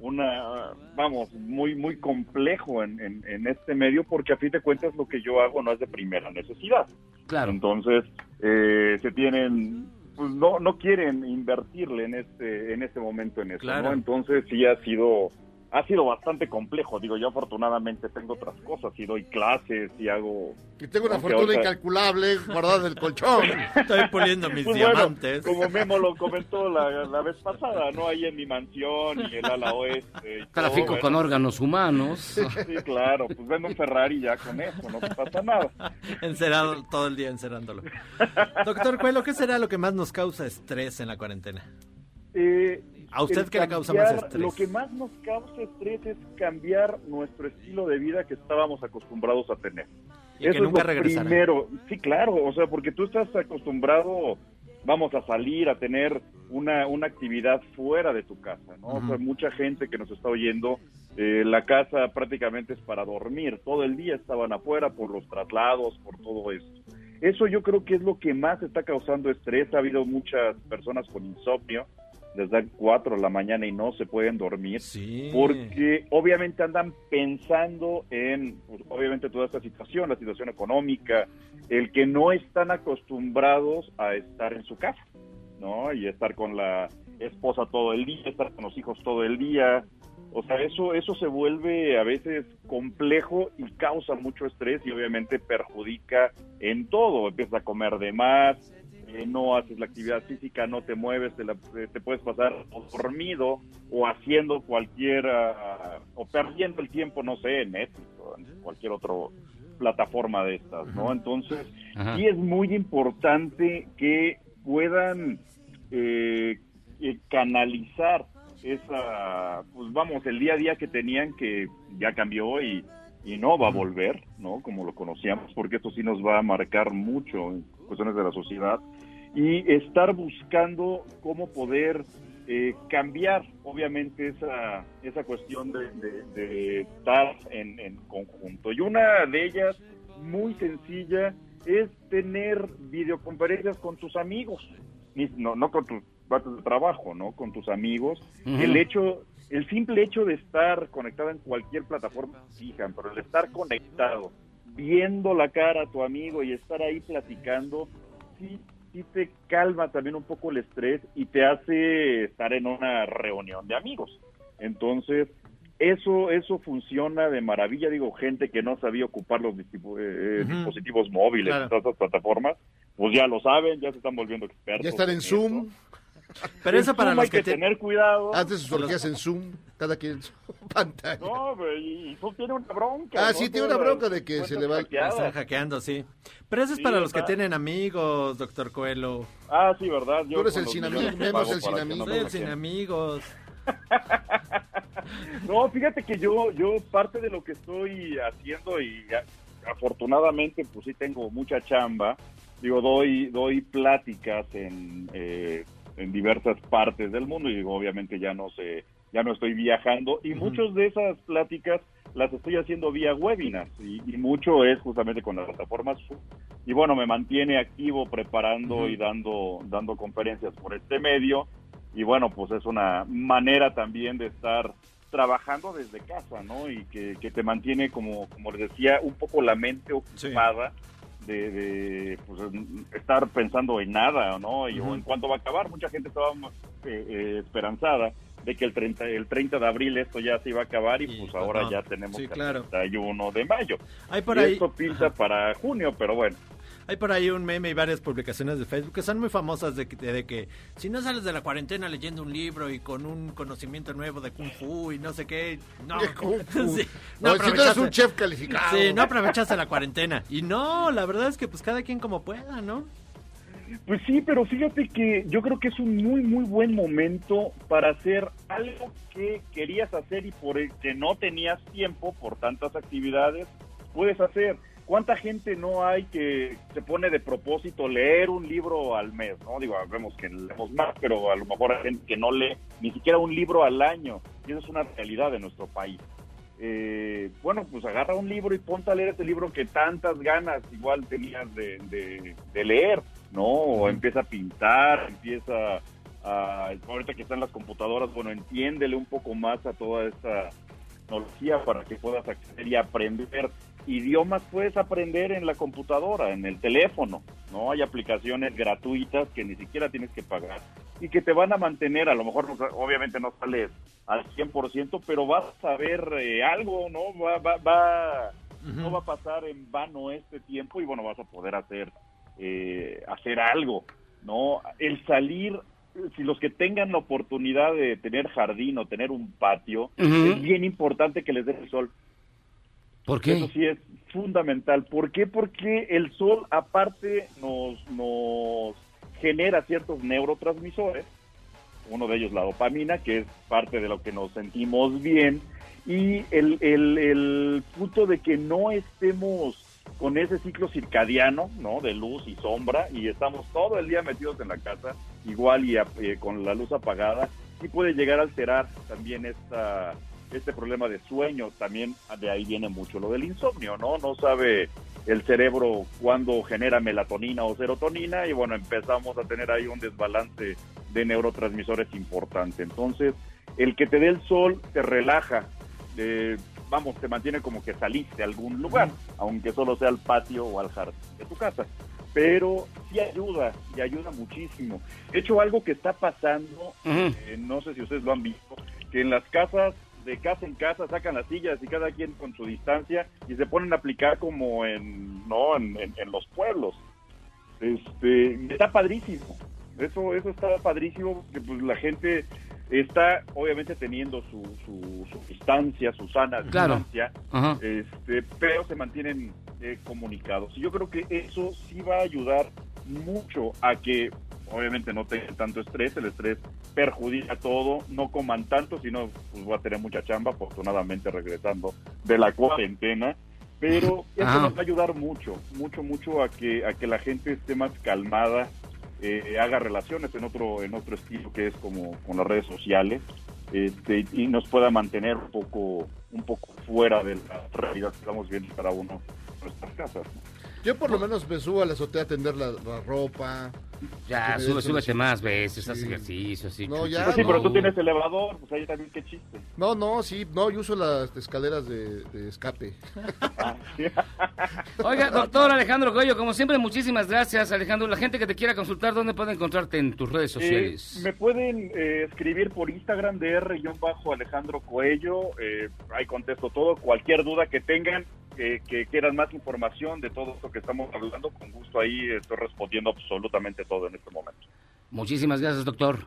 una, vamos, muy, muy complejo en, en, en este medio porque a fin de cuentas lo que yo hago no es de primera necesidad. Claro. Entonces, eh, se tienen, pues no, no quieren invertirle en este, en este momento en eso, Claro. ¿no? Entonces sí ha sido, ha sido bastante complejo. Digo, yo afortunadamente tengo otras cosas y doy clases y hago... Y tengo una fortuna incalculable guardada en el colchón. (laughs) Estoy puliendo mis Pues bueno, diamantes. como Memo lo comentó la, la vez pasada, ¿no? Ahí en mi mansión y el ala oeste. y todo, Tráfico bueno. con órganos humanos. Sí, claro, pues vendo un Ferrari ya con eso, no pasa nada. Encerado todo el día encerrándolo. Doctor Cuelo, ¿qué será lo que más nos causa estrés en la cuarentena? Eh, ¿A usted qué le causa más estrés? Lo que más nos causa estrés es cambiar nuestro estilo de vida que estábamos acostumbrados a tener. Y que Eso nunca es lo regresará. primero. Sí, claro, o sea, porque tú estás acostumbrado, vamos a salir, a tener una, una actividad fuera de tu casa, ¿no? O sea, mucha gente que nos está oyendo, eh, la casa prácticamente es para dormir. Todo el día estaban afuera por los traslados, por todo esto. Eso yo creo que es lo que más está causando estrés. Ha habido muchas personas con insomnio, les dan 4 de la mañana y no se pueden dormir, porque obviamente andan pensando en, pues, obviamente, toda esta situación, la situación económica, el que no están acostumbrados a estar en su casa, ¿no? Y estar con la esposa todo el día, estar con los hijos todo el día. O sea, eso, eso se vuelve a veces complejo y causa mucho estrés y obviamente perjudica en todo. Empiezas a comer de más, eh, no haces la actividad física, no te mueves, te, la- eh, te puedes pasar o dormido o haciendo cualquier, ah, o perdiendo el tiempo, no sé, en Netflix o en cualquier otra plataforma de estas, ¿no? Entonces, Ajá. sí es muy importante que puedan eh, eh, canalizar esa, pues vamos, el día a día que tenían que ya cambió y, y no va a volver, ¿no? Como lo conocíamos, porque esto sí nos va a marcar mucho en cuestiones de la sociedad y estar buscando cómo poder eh, cambiar, obviamente, esa, esa cuestión de, de- de estar en, en conjunto. Y una de ellas, muy sencilla, es tener videoconferencias con tus amigos, no, no con tus partes de trabajo, ¿no? Con tus amigos. El hecho, el simple hecho de estar conectado en cualquier plataforma, fijan, pero el estar conectado, viendo la cara a tu amigo y estar ahí platicando, sí, sí te calma también un poco el estrés y te hace estar en una reunión de amigos. Entonces, eso eso funciona de maravilla. Digo, gente que no sabía ocupar los eh, Ujú. dispositivos móviles, Claro. todas esas plataformas, pues ya lo saben, ya se están volviendo expertos. Ya están en. Zoom. Pero eso para Zoom los hay que, que te- tener cuidado. Hace sus orgías en Zoom, cada quien en su (laughs) pantalla. No, güey, y Zoom tiene una bronca. Ah, ¿no? sí, tiene una bronca de que se le va-. Están hackeando, sí. Pero eso es Sí, para los que tienen amigos, doctor Coelho. Ah, sí, ¿verdad? Tú eres el los sin amigos, pago el sin amigos. no el sin amigos. (laughs) No, fíjate que yo, yo parte de lo que estoy haciendo y afortunadamente pues sí tengo mucha chamba, digo, doy, doy pláticas en, eh, en diversas partes del mundo y digo, obviamente ya no se ya no estoy viajando. Y Ujú. muchas de esas pláticas las estoy haciendo vía webinars y, y mucho es justamente con las plataformas. Zoom. y bueno me mantiene activo preparando y dando dando conferencias por este medio. Y bueno pues es una manera también de estar trabajando desde casa no y que, que te mantiene como como les decía un poco la mente ocupada de, de, pues, estar pensando en nada, ¿no? Y o en cuánto va a acabar. Mucha gente estaba eh, eh, esperanzada de que el 30, el 30 de abril esto ya se iba a acabar y, pues ahora no. ya tenemos Sí, el claro. 31 de mayo. Hay por y ahí- esto pinta para junio, pero bueno. Hay por ahí un meme y varias publicaciones de Facebook que son muy famosas de que, de que si no sales de la cuarentena leyendo un libro y con un conocimiento nuevo de Kung Fu y no sé qué, no, De Kung (laughs) Fu. Sí, No, si tú eres un chef calificado. Sí, no aprovechaste la cuarentena. Y no, la verdad es que pues cada quien como pueda, ¿no? Pues sí, pero fíjate que yo creo que es un muy, muy buen momento para hacer algo que querías hacer y por el que no tenías tiempo por tantas actividades, puedes hacer. ¿Cuánta gente no hay que se pone de propósito leer un libro al mes? No digo, vemos que leemos más, pero a lo mejor hay gente que no lee ni siquiera un libro al año. Y eso es una realidad en nuestro país. Eh, bueno, pues agarra un libro y ponte a leer ese libro que tantas ganas igual tenías de, de- de leer, ¿no? O empieza a pintar, empieza a... Ahorita que están las computadoras, bueno, entiéndele un poco más a toda esta tecnología para que puedas acceder y aprender. Idiomas puedes aprender en la computadora, en el teléfono, ¿no? Hay aplicaciones gratuitas que ni siquiera tienes que pagar y que te van a mantener, a lo mejor obviamente no sales al 100%, pero vas a saber eh, algo, ¿no? Va, va, va- no va a pasar en vano este tiempo y bueno, vas a poder hacer, eh, hacer algo, ¿no? El salir, si los que tengan la oportunidad de tener jardín o tener un patio, Ujú. es bien importante que les dé el sol. ¿Por qué? Eso sí es fundamental. ¿Por qué? Porque el sol aparte nos, nos genera ciertos neurotransmisores, uno de ellos la dopamina, que es parte de lo que nos sentimos bien, y el, el, el punto de que no estemos con ese ciclo circadiano, ¿no? De luz y sombra, y estamos todo el día metidos en la casa, igual y ap- eh, con la luz apagada, sí puede llegar a alterar también esta este problema de sueño, también de ahí viene mucho lo del insomnio, ¿no? No sabe el cerebro cuándo genera melatonina o serotonina y bueno, empezamos a tener ahí un desbalance de neurotransmisores importante. Entonces, el que te dé el sol te relaja, eh, vamos, te mantiene como que saliste a algún lugar, aunque solo sea al patio o al jardín de tu casa. Pero sí ayuda, y ayuda muchísimo. De hecho, algo que está pasando, eh, no sé si ustedes lo han visto, que en las casas, de casa en casa, sacan las sillas y cada quien con su distancia y se ponen a aplicar como en, ¿no? en, en- en los pueblos. Este, está padrísimo. Eso, eso está padrísimo porque pues la gente está obviamente teniendo su, su, su distancia, su sana Claro. distancia, Ajá. este, pero se mantienen eh, comunicados. Y yo creo que eso sí va a ayudar mucho a que obviamente no tengan tanto estrés, el estrés perjudica todo, no coman tanto, sino pues va a tener mucha chamba, afortunadamente regresando de la cuarentena, pero eso Ah. nos va a ayudar mucho, mucho, mucho a que, a que la gente esté más calmada, eh, haga relaciones en otro, en otro estilo que es como con las redes sociales, este, y nos pueda mantener un poco, un poco fuera de la realidad que estamos viendo cada uno en nuestras casas. ¿no? Yo por lo menos me subo a la azotea a tender la, la ropa. Ya, sube, súbete más veces, haz ejercicio, así. No, ya, Pues sí, pero no. tú tienes elevador, pues ahí también qué chiste. No, no, sí, no, yo uso las escaleras de, de escape. Oiga, doctor Alejandro Goyo, como siempre, muchísimas gracias, Alejandro. La gente que te quiera consultar, ¿dónde puede encontrarte en tus redes Eh, sociales? me pueden eh, escribir por Instagram de R-Alejandro Coello. eh, ahí contesto todo. Cualquier duda que tengan, eh, que quieran más información de todo esto que estamos hablando, con gusto ahí estoy respondiendo absolutamente todo en este momento. Muchísimas gracias, doctor.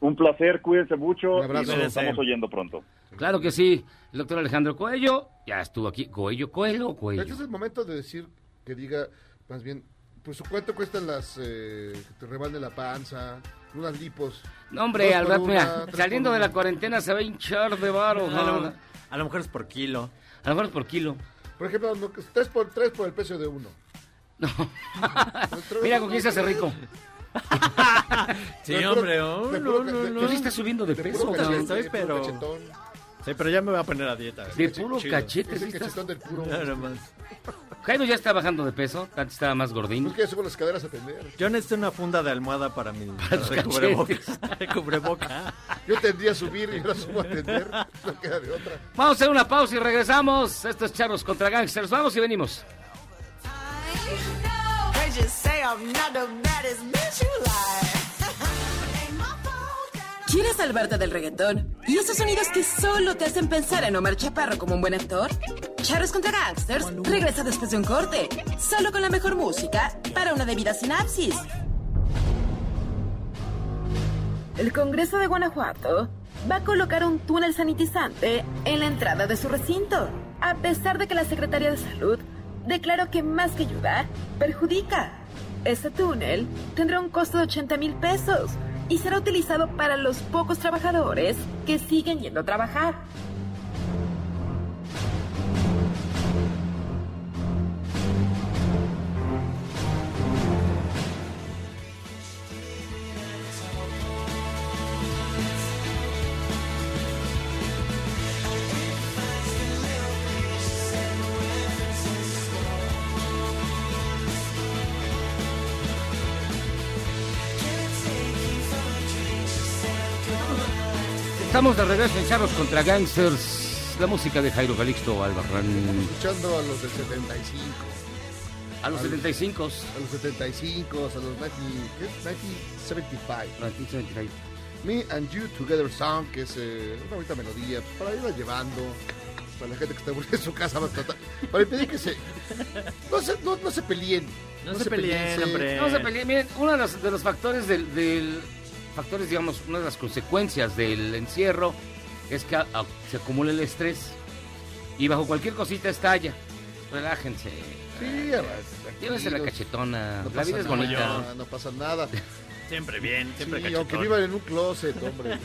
Un placer, cuídense mucho Un abrazo. y nos estamos oyendo pronto. Claro que sí. El doctor Alejandro Coello ya estuvo aquí. ¿Coello, Coelho o Coello? Este es el momento de decir que diga, más bien, pues cuánto cuestan las eh, que te rebalde la panza, unas lipos. No, hombre, al rato, mira, saliendo de la cuarentena se va a hinchar de varo. A lo, a lo mejor es por kilo. A lo mejor es por kilo. Por ejemplo, no, que tres por tres por el precio de uno. Mira con quién se hace rico. Sí, De puro- hombre, oh, de no, puro- no, de- no. Tú sí estás subiendo de peso, cachete, Estoy, pero- cachetón. Sí, pero ya me voy a poner a dieta. De puro cachete, Es sí el cachetón del puro. Nada más. Jairo ya está bajando de peso, antes estaba más gordín. ¿Por qué subo las caderas a atender? Yo necesito una funda de almohada para mi (laughs) para de cubrebocas. Cubreboca. (laughs) Yo tendría a subir y ahora subo a atender. (laughs) No queda de otra. Vamos a hacer una pausa y regresamos. Esto es Charros contra Gangsters. Vamos y venimos. ¿Quieres salvarte del reggaetón? ¿Y esos sonidos que solo te hacen pensar en Omar Chaparro como un buen actor? Charros contra Gangsters regresa después de un corte, solo con la mejor música para una debida sinapsis. El Congreso de Guanajuato va a colocar un túnel sanitizante en la entrada de su recinto, a pesar de que la Secretaría de Salud declaró que más que ayudar, perjudica. Este túnel tendrá un costo de 80 mil pesos y será utilizado para los pocos trabajadores que siguen yendo a trabajar. Estamos de regreso en Charros contra Gangsters. La música de Jairo Calixto Albarrán. Escuchando a los del 75. A los 75. A los 75, a los 90, ¿qué es? 1975. 1975. Me and You Together Song, que es eh, una bonita melodía pues, para irla llevando. Para la gente que está aburrida en su casa, va a tratar- para impedir que se. No se, no, no se peleen. No se peleen, hombre. No se peleen. Miren, uno de los, de los factores del, del- factores, digamos, una de las consecuencias del encierro es que a- a- se acumula el estrés y bajo cualquier cosita estalla. Relájense. Sí, Llévense la cachetona. No la vida es bonita. No pasa nada. (laughs) Siempre bien, siempre Sí, cachetón. aunque vivan en un closet, hombre.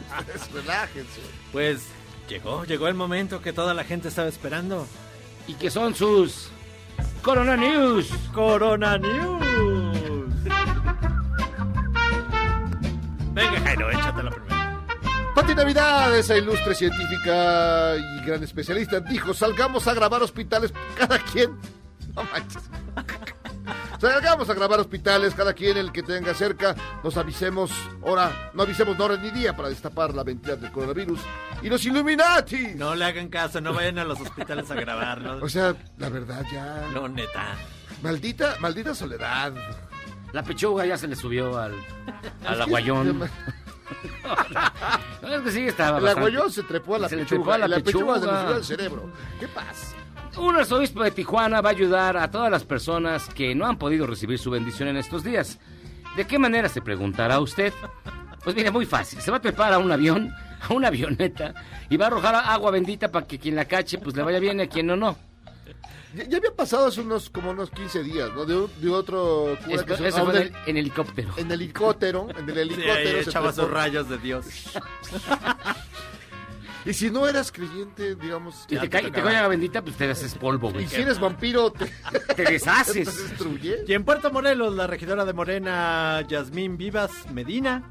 (laughs) Relájense. Pues llegó, llegó el momento que toda la gente estaba esperando. Y que son sus Corona News. Corona News. Venga, Jairo, échate la primera. Pati Navidad, esa ilustre científica y gran especialista, dijo, salgamos a grabar hospitales cada quien. (laughs) No manches. Salgamos a grabar hospitales, cada quien el que tenga cerca, nos avisemos hora, no avisemos hora ni día para destapar la ventana del coronavirus. Y los Illuminati. No le hagan caso, no vayan a los hospitales a grabarlo. O sea, la verdad ya. No, neta. Maldita, maldita soledad. La pechuga ya se le subió al, al aguayón. (laughs) No, es que sí estaba El bastante- aguayón se trepó a la se pechuga. trepó a la y la pechuga se le subió al cerebro. ¿Qué pasa? Un arzobispo de Tijuana va a ayudar a todas las personas que no han podido recibir su bendición en estos días. ¿De qué manera se preguntará usted? Pues mire, muy fácil. Se va a trepar a un avión, a una avioneta, y va a arrojar agua bendita para que quien la cache, pues le vaya bien y a quien no, no. Ya, ya había pasado hace unos como unos 15 días, ¿no? De, un- de otro cura Es- que se- eso fue en, helicóptero. En helicóptero, en el (laughs) Sí, helicóptero. ahí se echaba sus rayos de Dios. (laughs) Y si no eras creyente, digamos... Si te cae, te cae agua bendita, pues te haces polvo, güey. Y si eres vampiro, te, (laughs) Te deshaces. te destruye. Y en Puerto Morelos, la regidora de Morena, Yasmín Vivas Medina,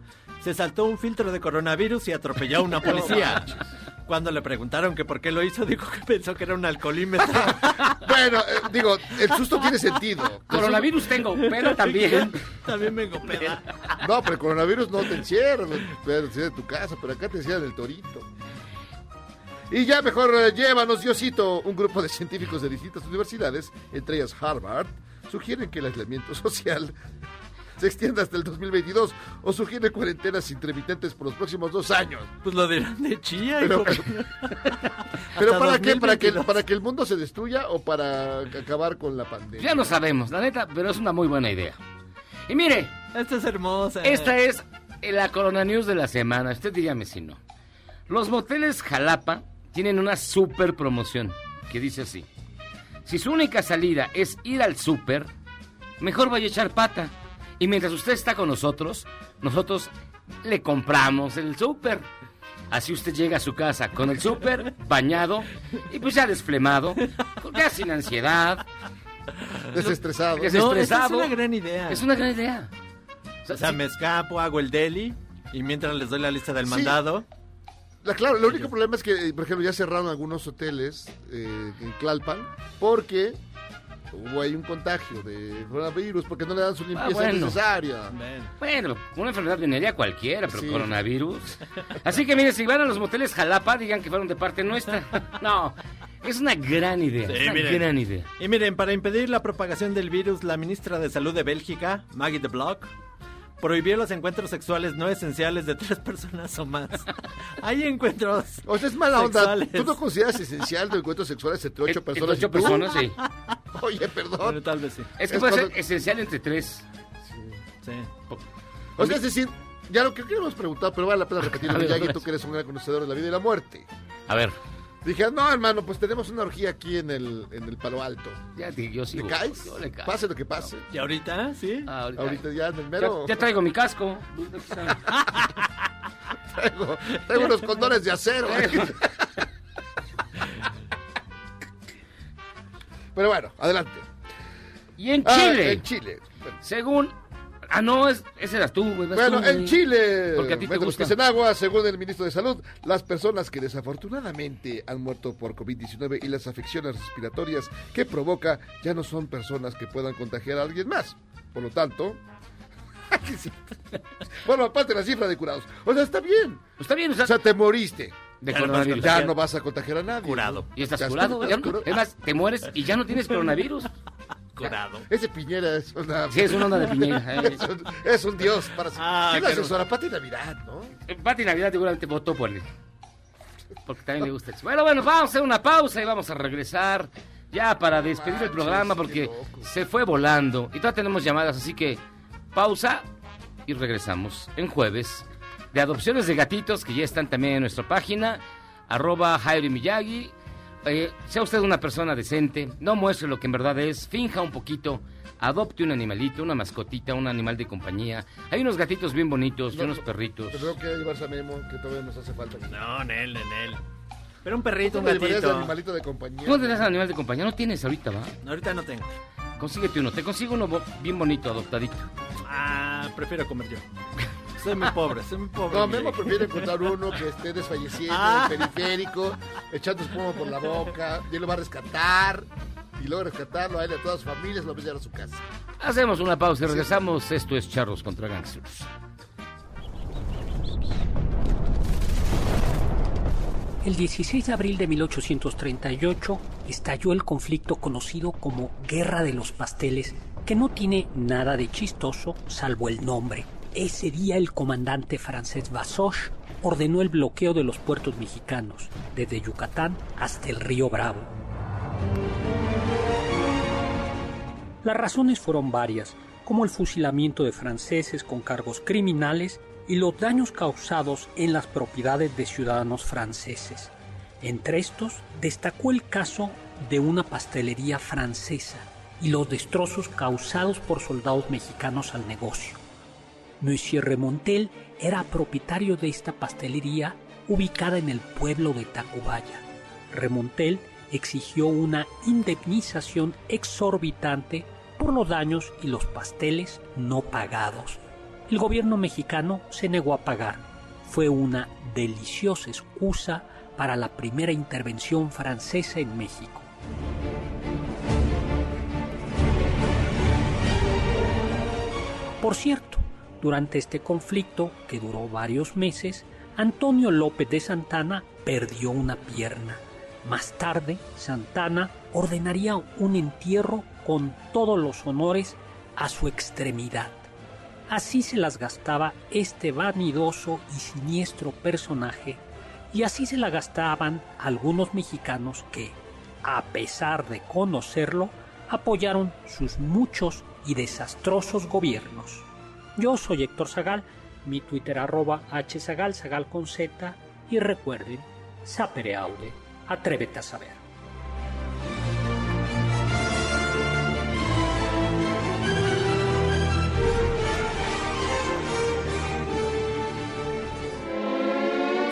se saltó un filtro de coronavirus y atropelló a una policía. Cuando le preguntaron que por qué lo hizo, dijo que pensó que era un alcoholímetro. (laughs) Bueno, eh, digo, el susto tiene sentido. Coronavirus tengo, pero también. (laughs) También vengo peda. No, pero el coronavirus no te encierra, no te encierra en tu casa, pero acá te encierran el torito. Y ya mejor eh, llévanos, Diosito. Un grupo de científicos de distintas universidades, entre ellas Harvard, sugieren que el aislamiento (laughs) social se extienda hasta el 2022 o sugieren cuarentenas intermitentes por los próximos dos años. Pues lo dirán de chía, Pero, hijo. pero (laughs) ¿para qué? ¿Para que, 2022. ¿Para que el mundo se destruya o para acabar con la pandemia? Ya no sabemos, la neta, pero es una muy buena idea. Y mire, Esta es hermosa. esta es la Corona News de la semana. Usted dígame si no. Los moteles Jalapa tienen una super promoción que dice así. Si su única salida es ir al súper, mejor vaya a echar pata. Y mientras usted está con nosotros, nosotros le compramos el súper. Así usted llega a su casa con el súper, bañado y pues ya desflemado, ya sin ansiedad, Desestresado. desestresado. No, es una gran idea. Es una gran idea. O sea, me escapo, hago el deli y mientras les doy la lista del Sí. mandado. La, claro, el único problema es que, eh, por ejemplo, ya cerraron algunos hoteles eh, en Tlalpan porque hubo ahí un contagio de coronavirus porque no le dan su limpieza Ah, bueno. necesaria. Bueno, una enfermedad venerea cualquiera, pero Sí. coronavirus. (laughs) Así que miren, si van a los moteles Jalapa, digan que fueron de parte nuestra. (laughs) No, es una gran idea. Sí, es una miren. gran idea. Y miren, para impedir la propagación del virus, la ministra de Salud de Bélgica, Maggie de Block, prohibió los encuentros sexuales no esenciales de tres personas o más. Hay encuentros. O sea, es mala onda. sexuales. ¿Tú no consideras esencial de encuentros sexuales entre ocho Entre personas? ocho y tú? personas, sí. (laughs) Oye, perdón. Bueno, tal vez sí. Es que Es puede cuando- ser esencial entre tres. Sí. O sea, es decir, ya lo que que hemos preguntado, pero vale la pena repetirlo, (laughs) A ver, Miyagi, a ver. tú que eres un gran conocedor de la vida y la muerte. A ver, Dije, no, hermano, pues tenemos una orgía aquí en el, en el Palo Alto. ya yo sigo. ¿Le caes? Yo le caigo. Pase lo que pase. ¿Y ahorita? ¿Sí? Ah, ahorita. Ahorita ya en el mero. ya traigo mi casco. (laughs) traigo, traigo unos condones de acero. (laughs) Pero bueno, adelante. Y en Ah, Chile, en Chile. según... Ah, no, es, ese eras tú, güey. Bueno, tú, güey. en Chile, Porque a ti te gusta. que en agua, según el ministro de Salud, las personas que desafortunadamente han muerto por COVID-19 y las afecciones respiratorias que provoca ya no son personas que puedan contagiar a alguien más. Por lo tanto, (laughs) bueno, aparte la cifra de curados. O sea, está bien. Está bien, o O sea, sea, te moriste. de Ya coronavirus. Ya no vas a contagiar a nadie. Curado. Y estás Ya curado, güey. ya no- curado. Es más, te mueres y ya no tienes coronavirus. (laughs) Ese Piñera es una... Sí, es una onda de Piñera, (laughs) eh. es, un, es un dios para... Ah, ¿Quién qué asesora? Pati Navidad, ¿no? Eh, Pati Navidad seguramente votó por él. Porque también le gusta eso. Bueno, bueno, vamos a hacer una pausa y vamos a regresar ya para despedir el programa porque se fue volando. Y todavía tenemos llamadas, así que pausa y regresamos en jueves de adopciones de gatitos que ya están también en nuestra página, arroba Jairo Miyagi. Eh, sea usted una persona decente, no muestre lo que en verdad es, finja un poquito, adopte un animalito, una mascotita, un animal de compañía. Hay unos gatitos bien bonitos y No, unos perritos. Pero tengo que llevarse a Memo, que todavía nos hace falta. No, en él, en él. Pero un perrito, un ¿Cómo le llevarías de gatito. animalito de compañía? ¿Tú no tenés animal de compañía? No tienes ahorita, ¿va? Ahorita no tengo. Consíguete uno. Te consigo uno bien bonito, adoptadito. Ah, prefiero comer yo. (laughs) Soy muy pobre, soy muy pobre. No. Memo prefiere encontrar uno que esté desfalleciendo Ah. en el periférico, echando espuma por la boca, y él lo va a rescatar, y luego rescatarlo a él y a todas sus familias, lo va a llevar a su casa. Hacemos una pausa y regresamos. Esto es Charros contra Gangsters. El 16 de abril de 1838 estalló el conflicto conocido como Guerra de los Pasteles, que no tiene nada de chistoso salvo el nombre. Ese día el comandante francés Basoche ordenó el bloqueo de los puertos mexicanos, desde Yucatán hasta el río Bravo. Las razones fueron varias, como el fusilamiento de franceses con cargos criminales y los daños causados en las propiedades de ciudadanos franceses. Entre estos destacó el caso de una pastelería francesa y los destrozos causados por soldados mexicanos al negocio. Monsieur Remontel era propietario de esta pastelería ubicada en el pueblo de Tacubaya. Remontel exigió una indemnización exorbitante por los daños y los pasteles no pagados. El gobierno mexicano se negó a pagar. Fue una deliciosa excusa para la primera intervención francesa en México. Por cierto, durante este conflicto, que duró varios meses, Antonio López de Santana perdió una pierna. Más tarde, Santana ordenaría un entierro con todos los honores a su extremidad. Así se las gastaba este vanidoso y siniestro personaje, y así se la gastaban algunos mexicanos que, a pesar de conocerlo, apoyaron sus muchos y desastrosos gobiernos. Yo soy Héctor Zagal, mi Twitter arroba hzagal, zagal con z, y recuerden, sapere aude, atrévete a saber.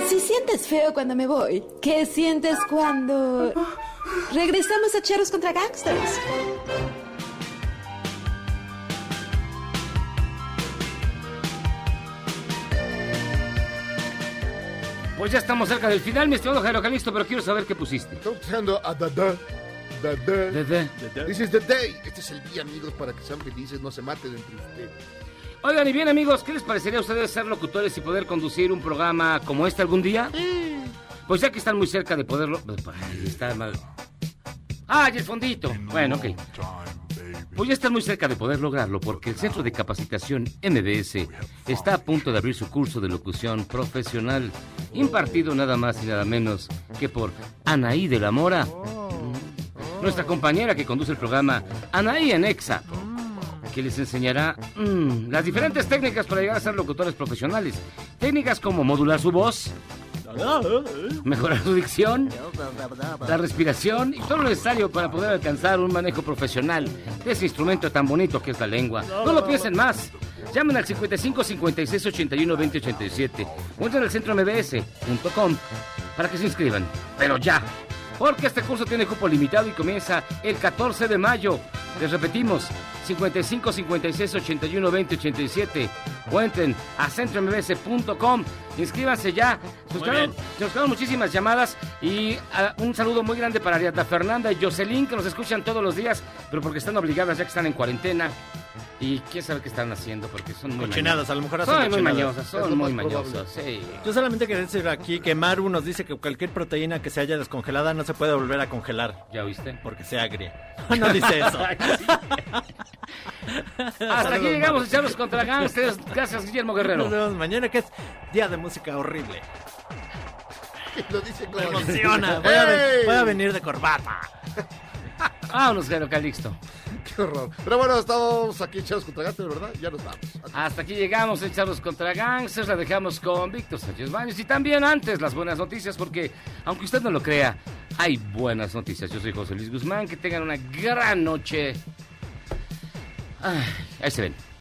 Si sientes feo cuando me voy, ¿qué sientes cuando regresamos a Cheros contra Gangsters? Pues ya estamos cerca del final, mi estimado Jairo Calixto, pero quiero saber qué pusiste. Estamos escuchando a Dada. Dada. Dada. This is the day. Este es el día, amigos, para que sean felices, no se maten entre ustedes. Oigan, y bien amigos, ¿qué les parecería a ustedes ser locutores y poder conducir un programa como este algún día? Pues ya que están muy cerca de poderlo... Ahí está mal. Ah, y el fondito. Bueno, ok. Pues ya están muy cerca de poder lograrlo porque el Centro de Capacitación MBS está a punto de abrir su curso de locución profesional, impartido nada más y nada menos que por Anaí de la Mora, nuestra compañera que conduce el programa Anaí en Exa, que les enseñará mm, las diferentes técnicas para llegar a ser locutores profesionales. Técnicas como modular su voz, mejorar su dicción, la respiración y todo lo necesario para poder alcanzar un manejo profesional de ese instrumento tan bonito que es la lengua. No lo piensen más. Llamen al 55 56 81 20 87 o entren al centro mbs.com para que se inscriban. Pero ya, porque este curso tiene cupo limitado y comienza el 14 de mayo. Les repetimos, 55 56 81 20 87 o entren a centrombs.com. Inscríbanse ya. Bien. se buscaron muchísimas llamadas y ah, un saludo muy grande para Ariadna Fernanda y Jocelyn que nos escuchan todos los días, pero porque están obligadas ya que están en cuarentena. Y quién sabe qué están haciendo porque son muy Cochinadas, mañosas. a lo mejor hacen Son muy mañosas, son muy mañosas. Sí. Yo solamente quería decir aquí que Maru nos dice que cualquier proteína que se haya descongelada no se puede volver a congelar. ¿Ya oíste? Porque se agria. (laughs) No dice eso. (laughs) Hasta aquí llegamos a echarlos contra gangsters. Gracias, Guillermo Guerrero. Nos vemos mañana que es día de música horrible. (laughs) Lo dice Me emociona. Voy a, ven- ¡Ey! voy a venir de corbata. (laughs) Vámonos, Jairo Calixto. Qué horror. Pero bueno, estamos aquí echados contra gatos, ¿verdad? Ya nos vamos. Hasta aquí llegamos echarlos contra gangsters. La dejamos con Víctor Sánchez Baños. Y también antes las buenas noticias, porque aunque usted no lo crea, hay buenas noticias. Yo soy José Luis Guzmán. Que tengan una gran noche. Ay, ahí se ven.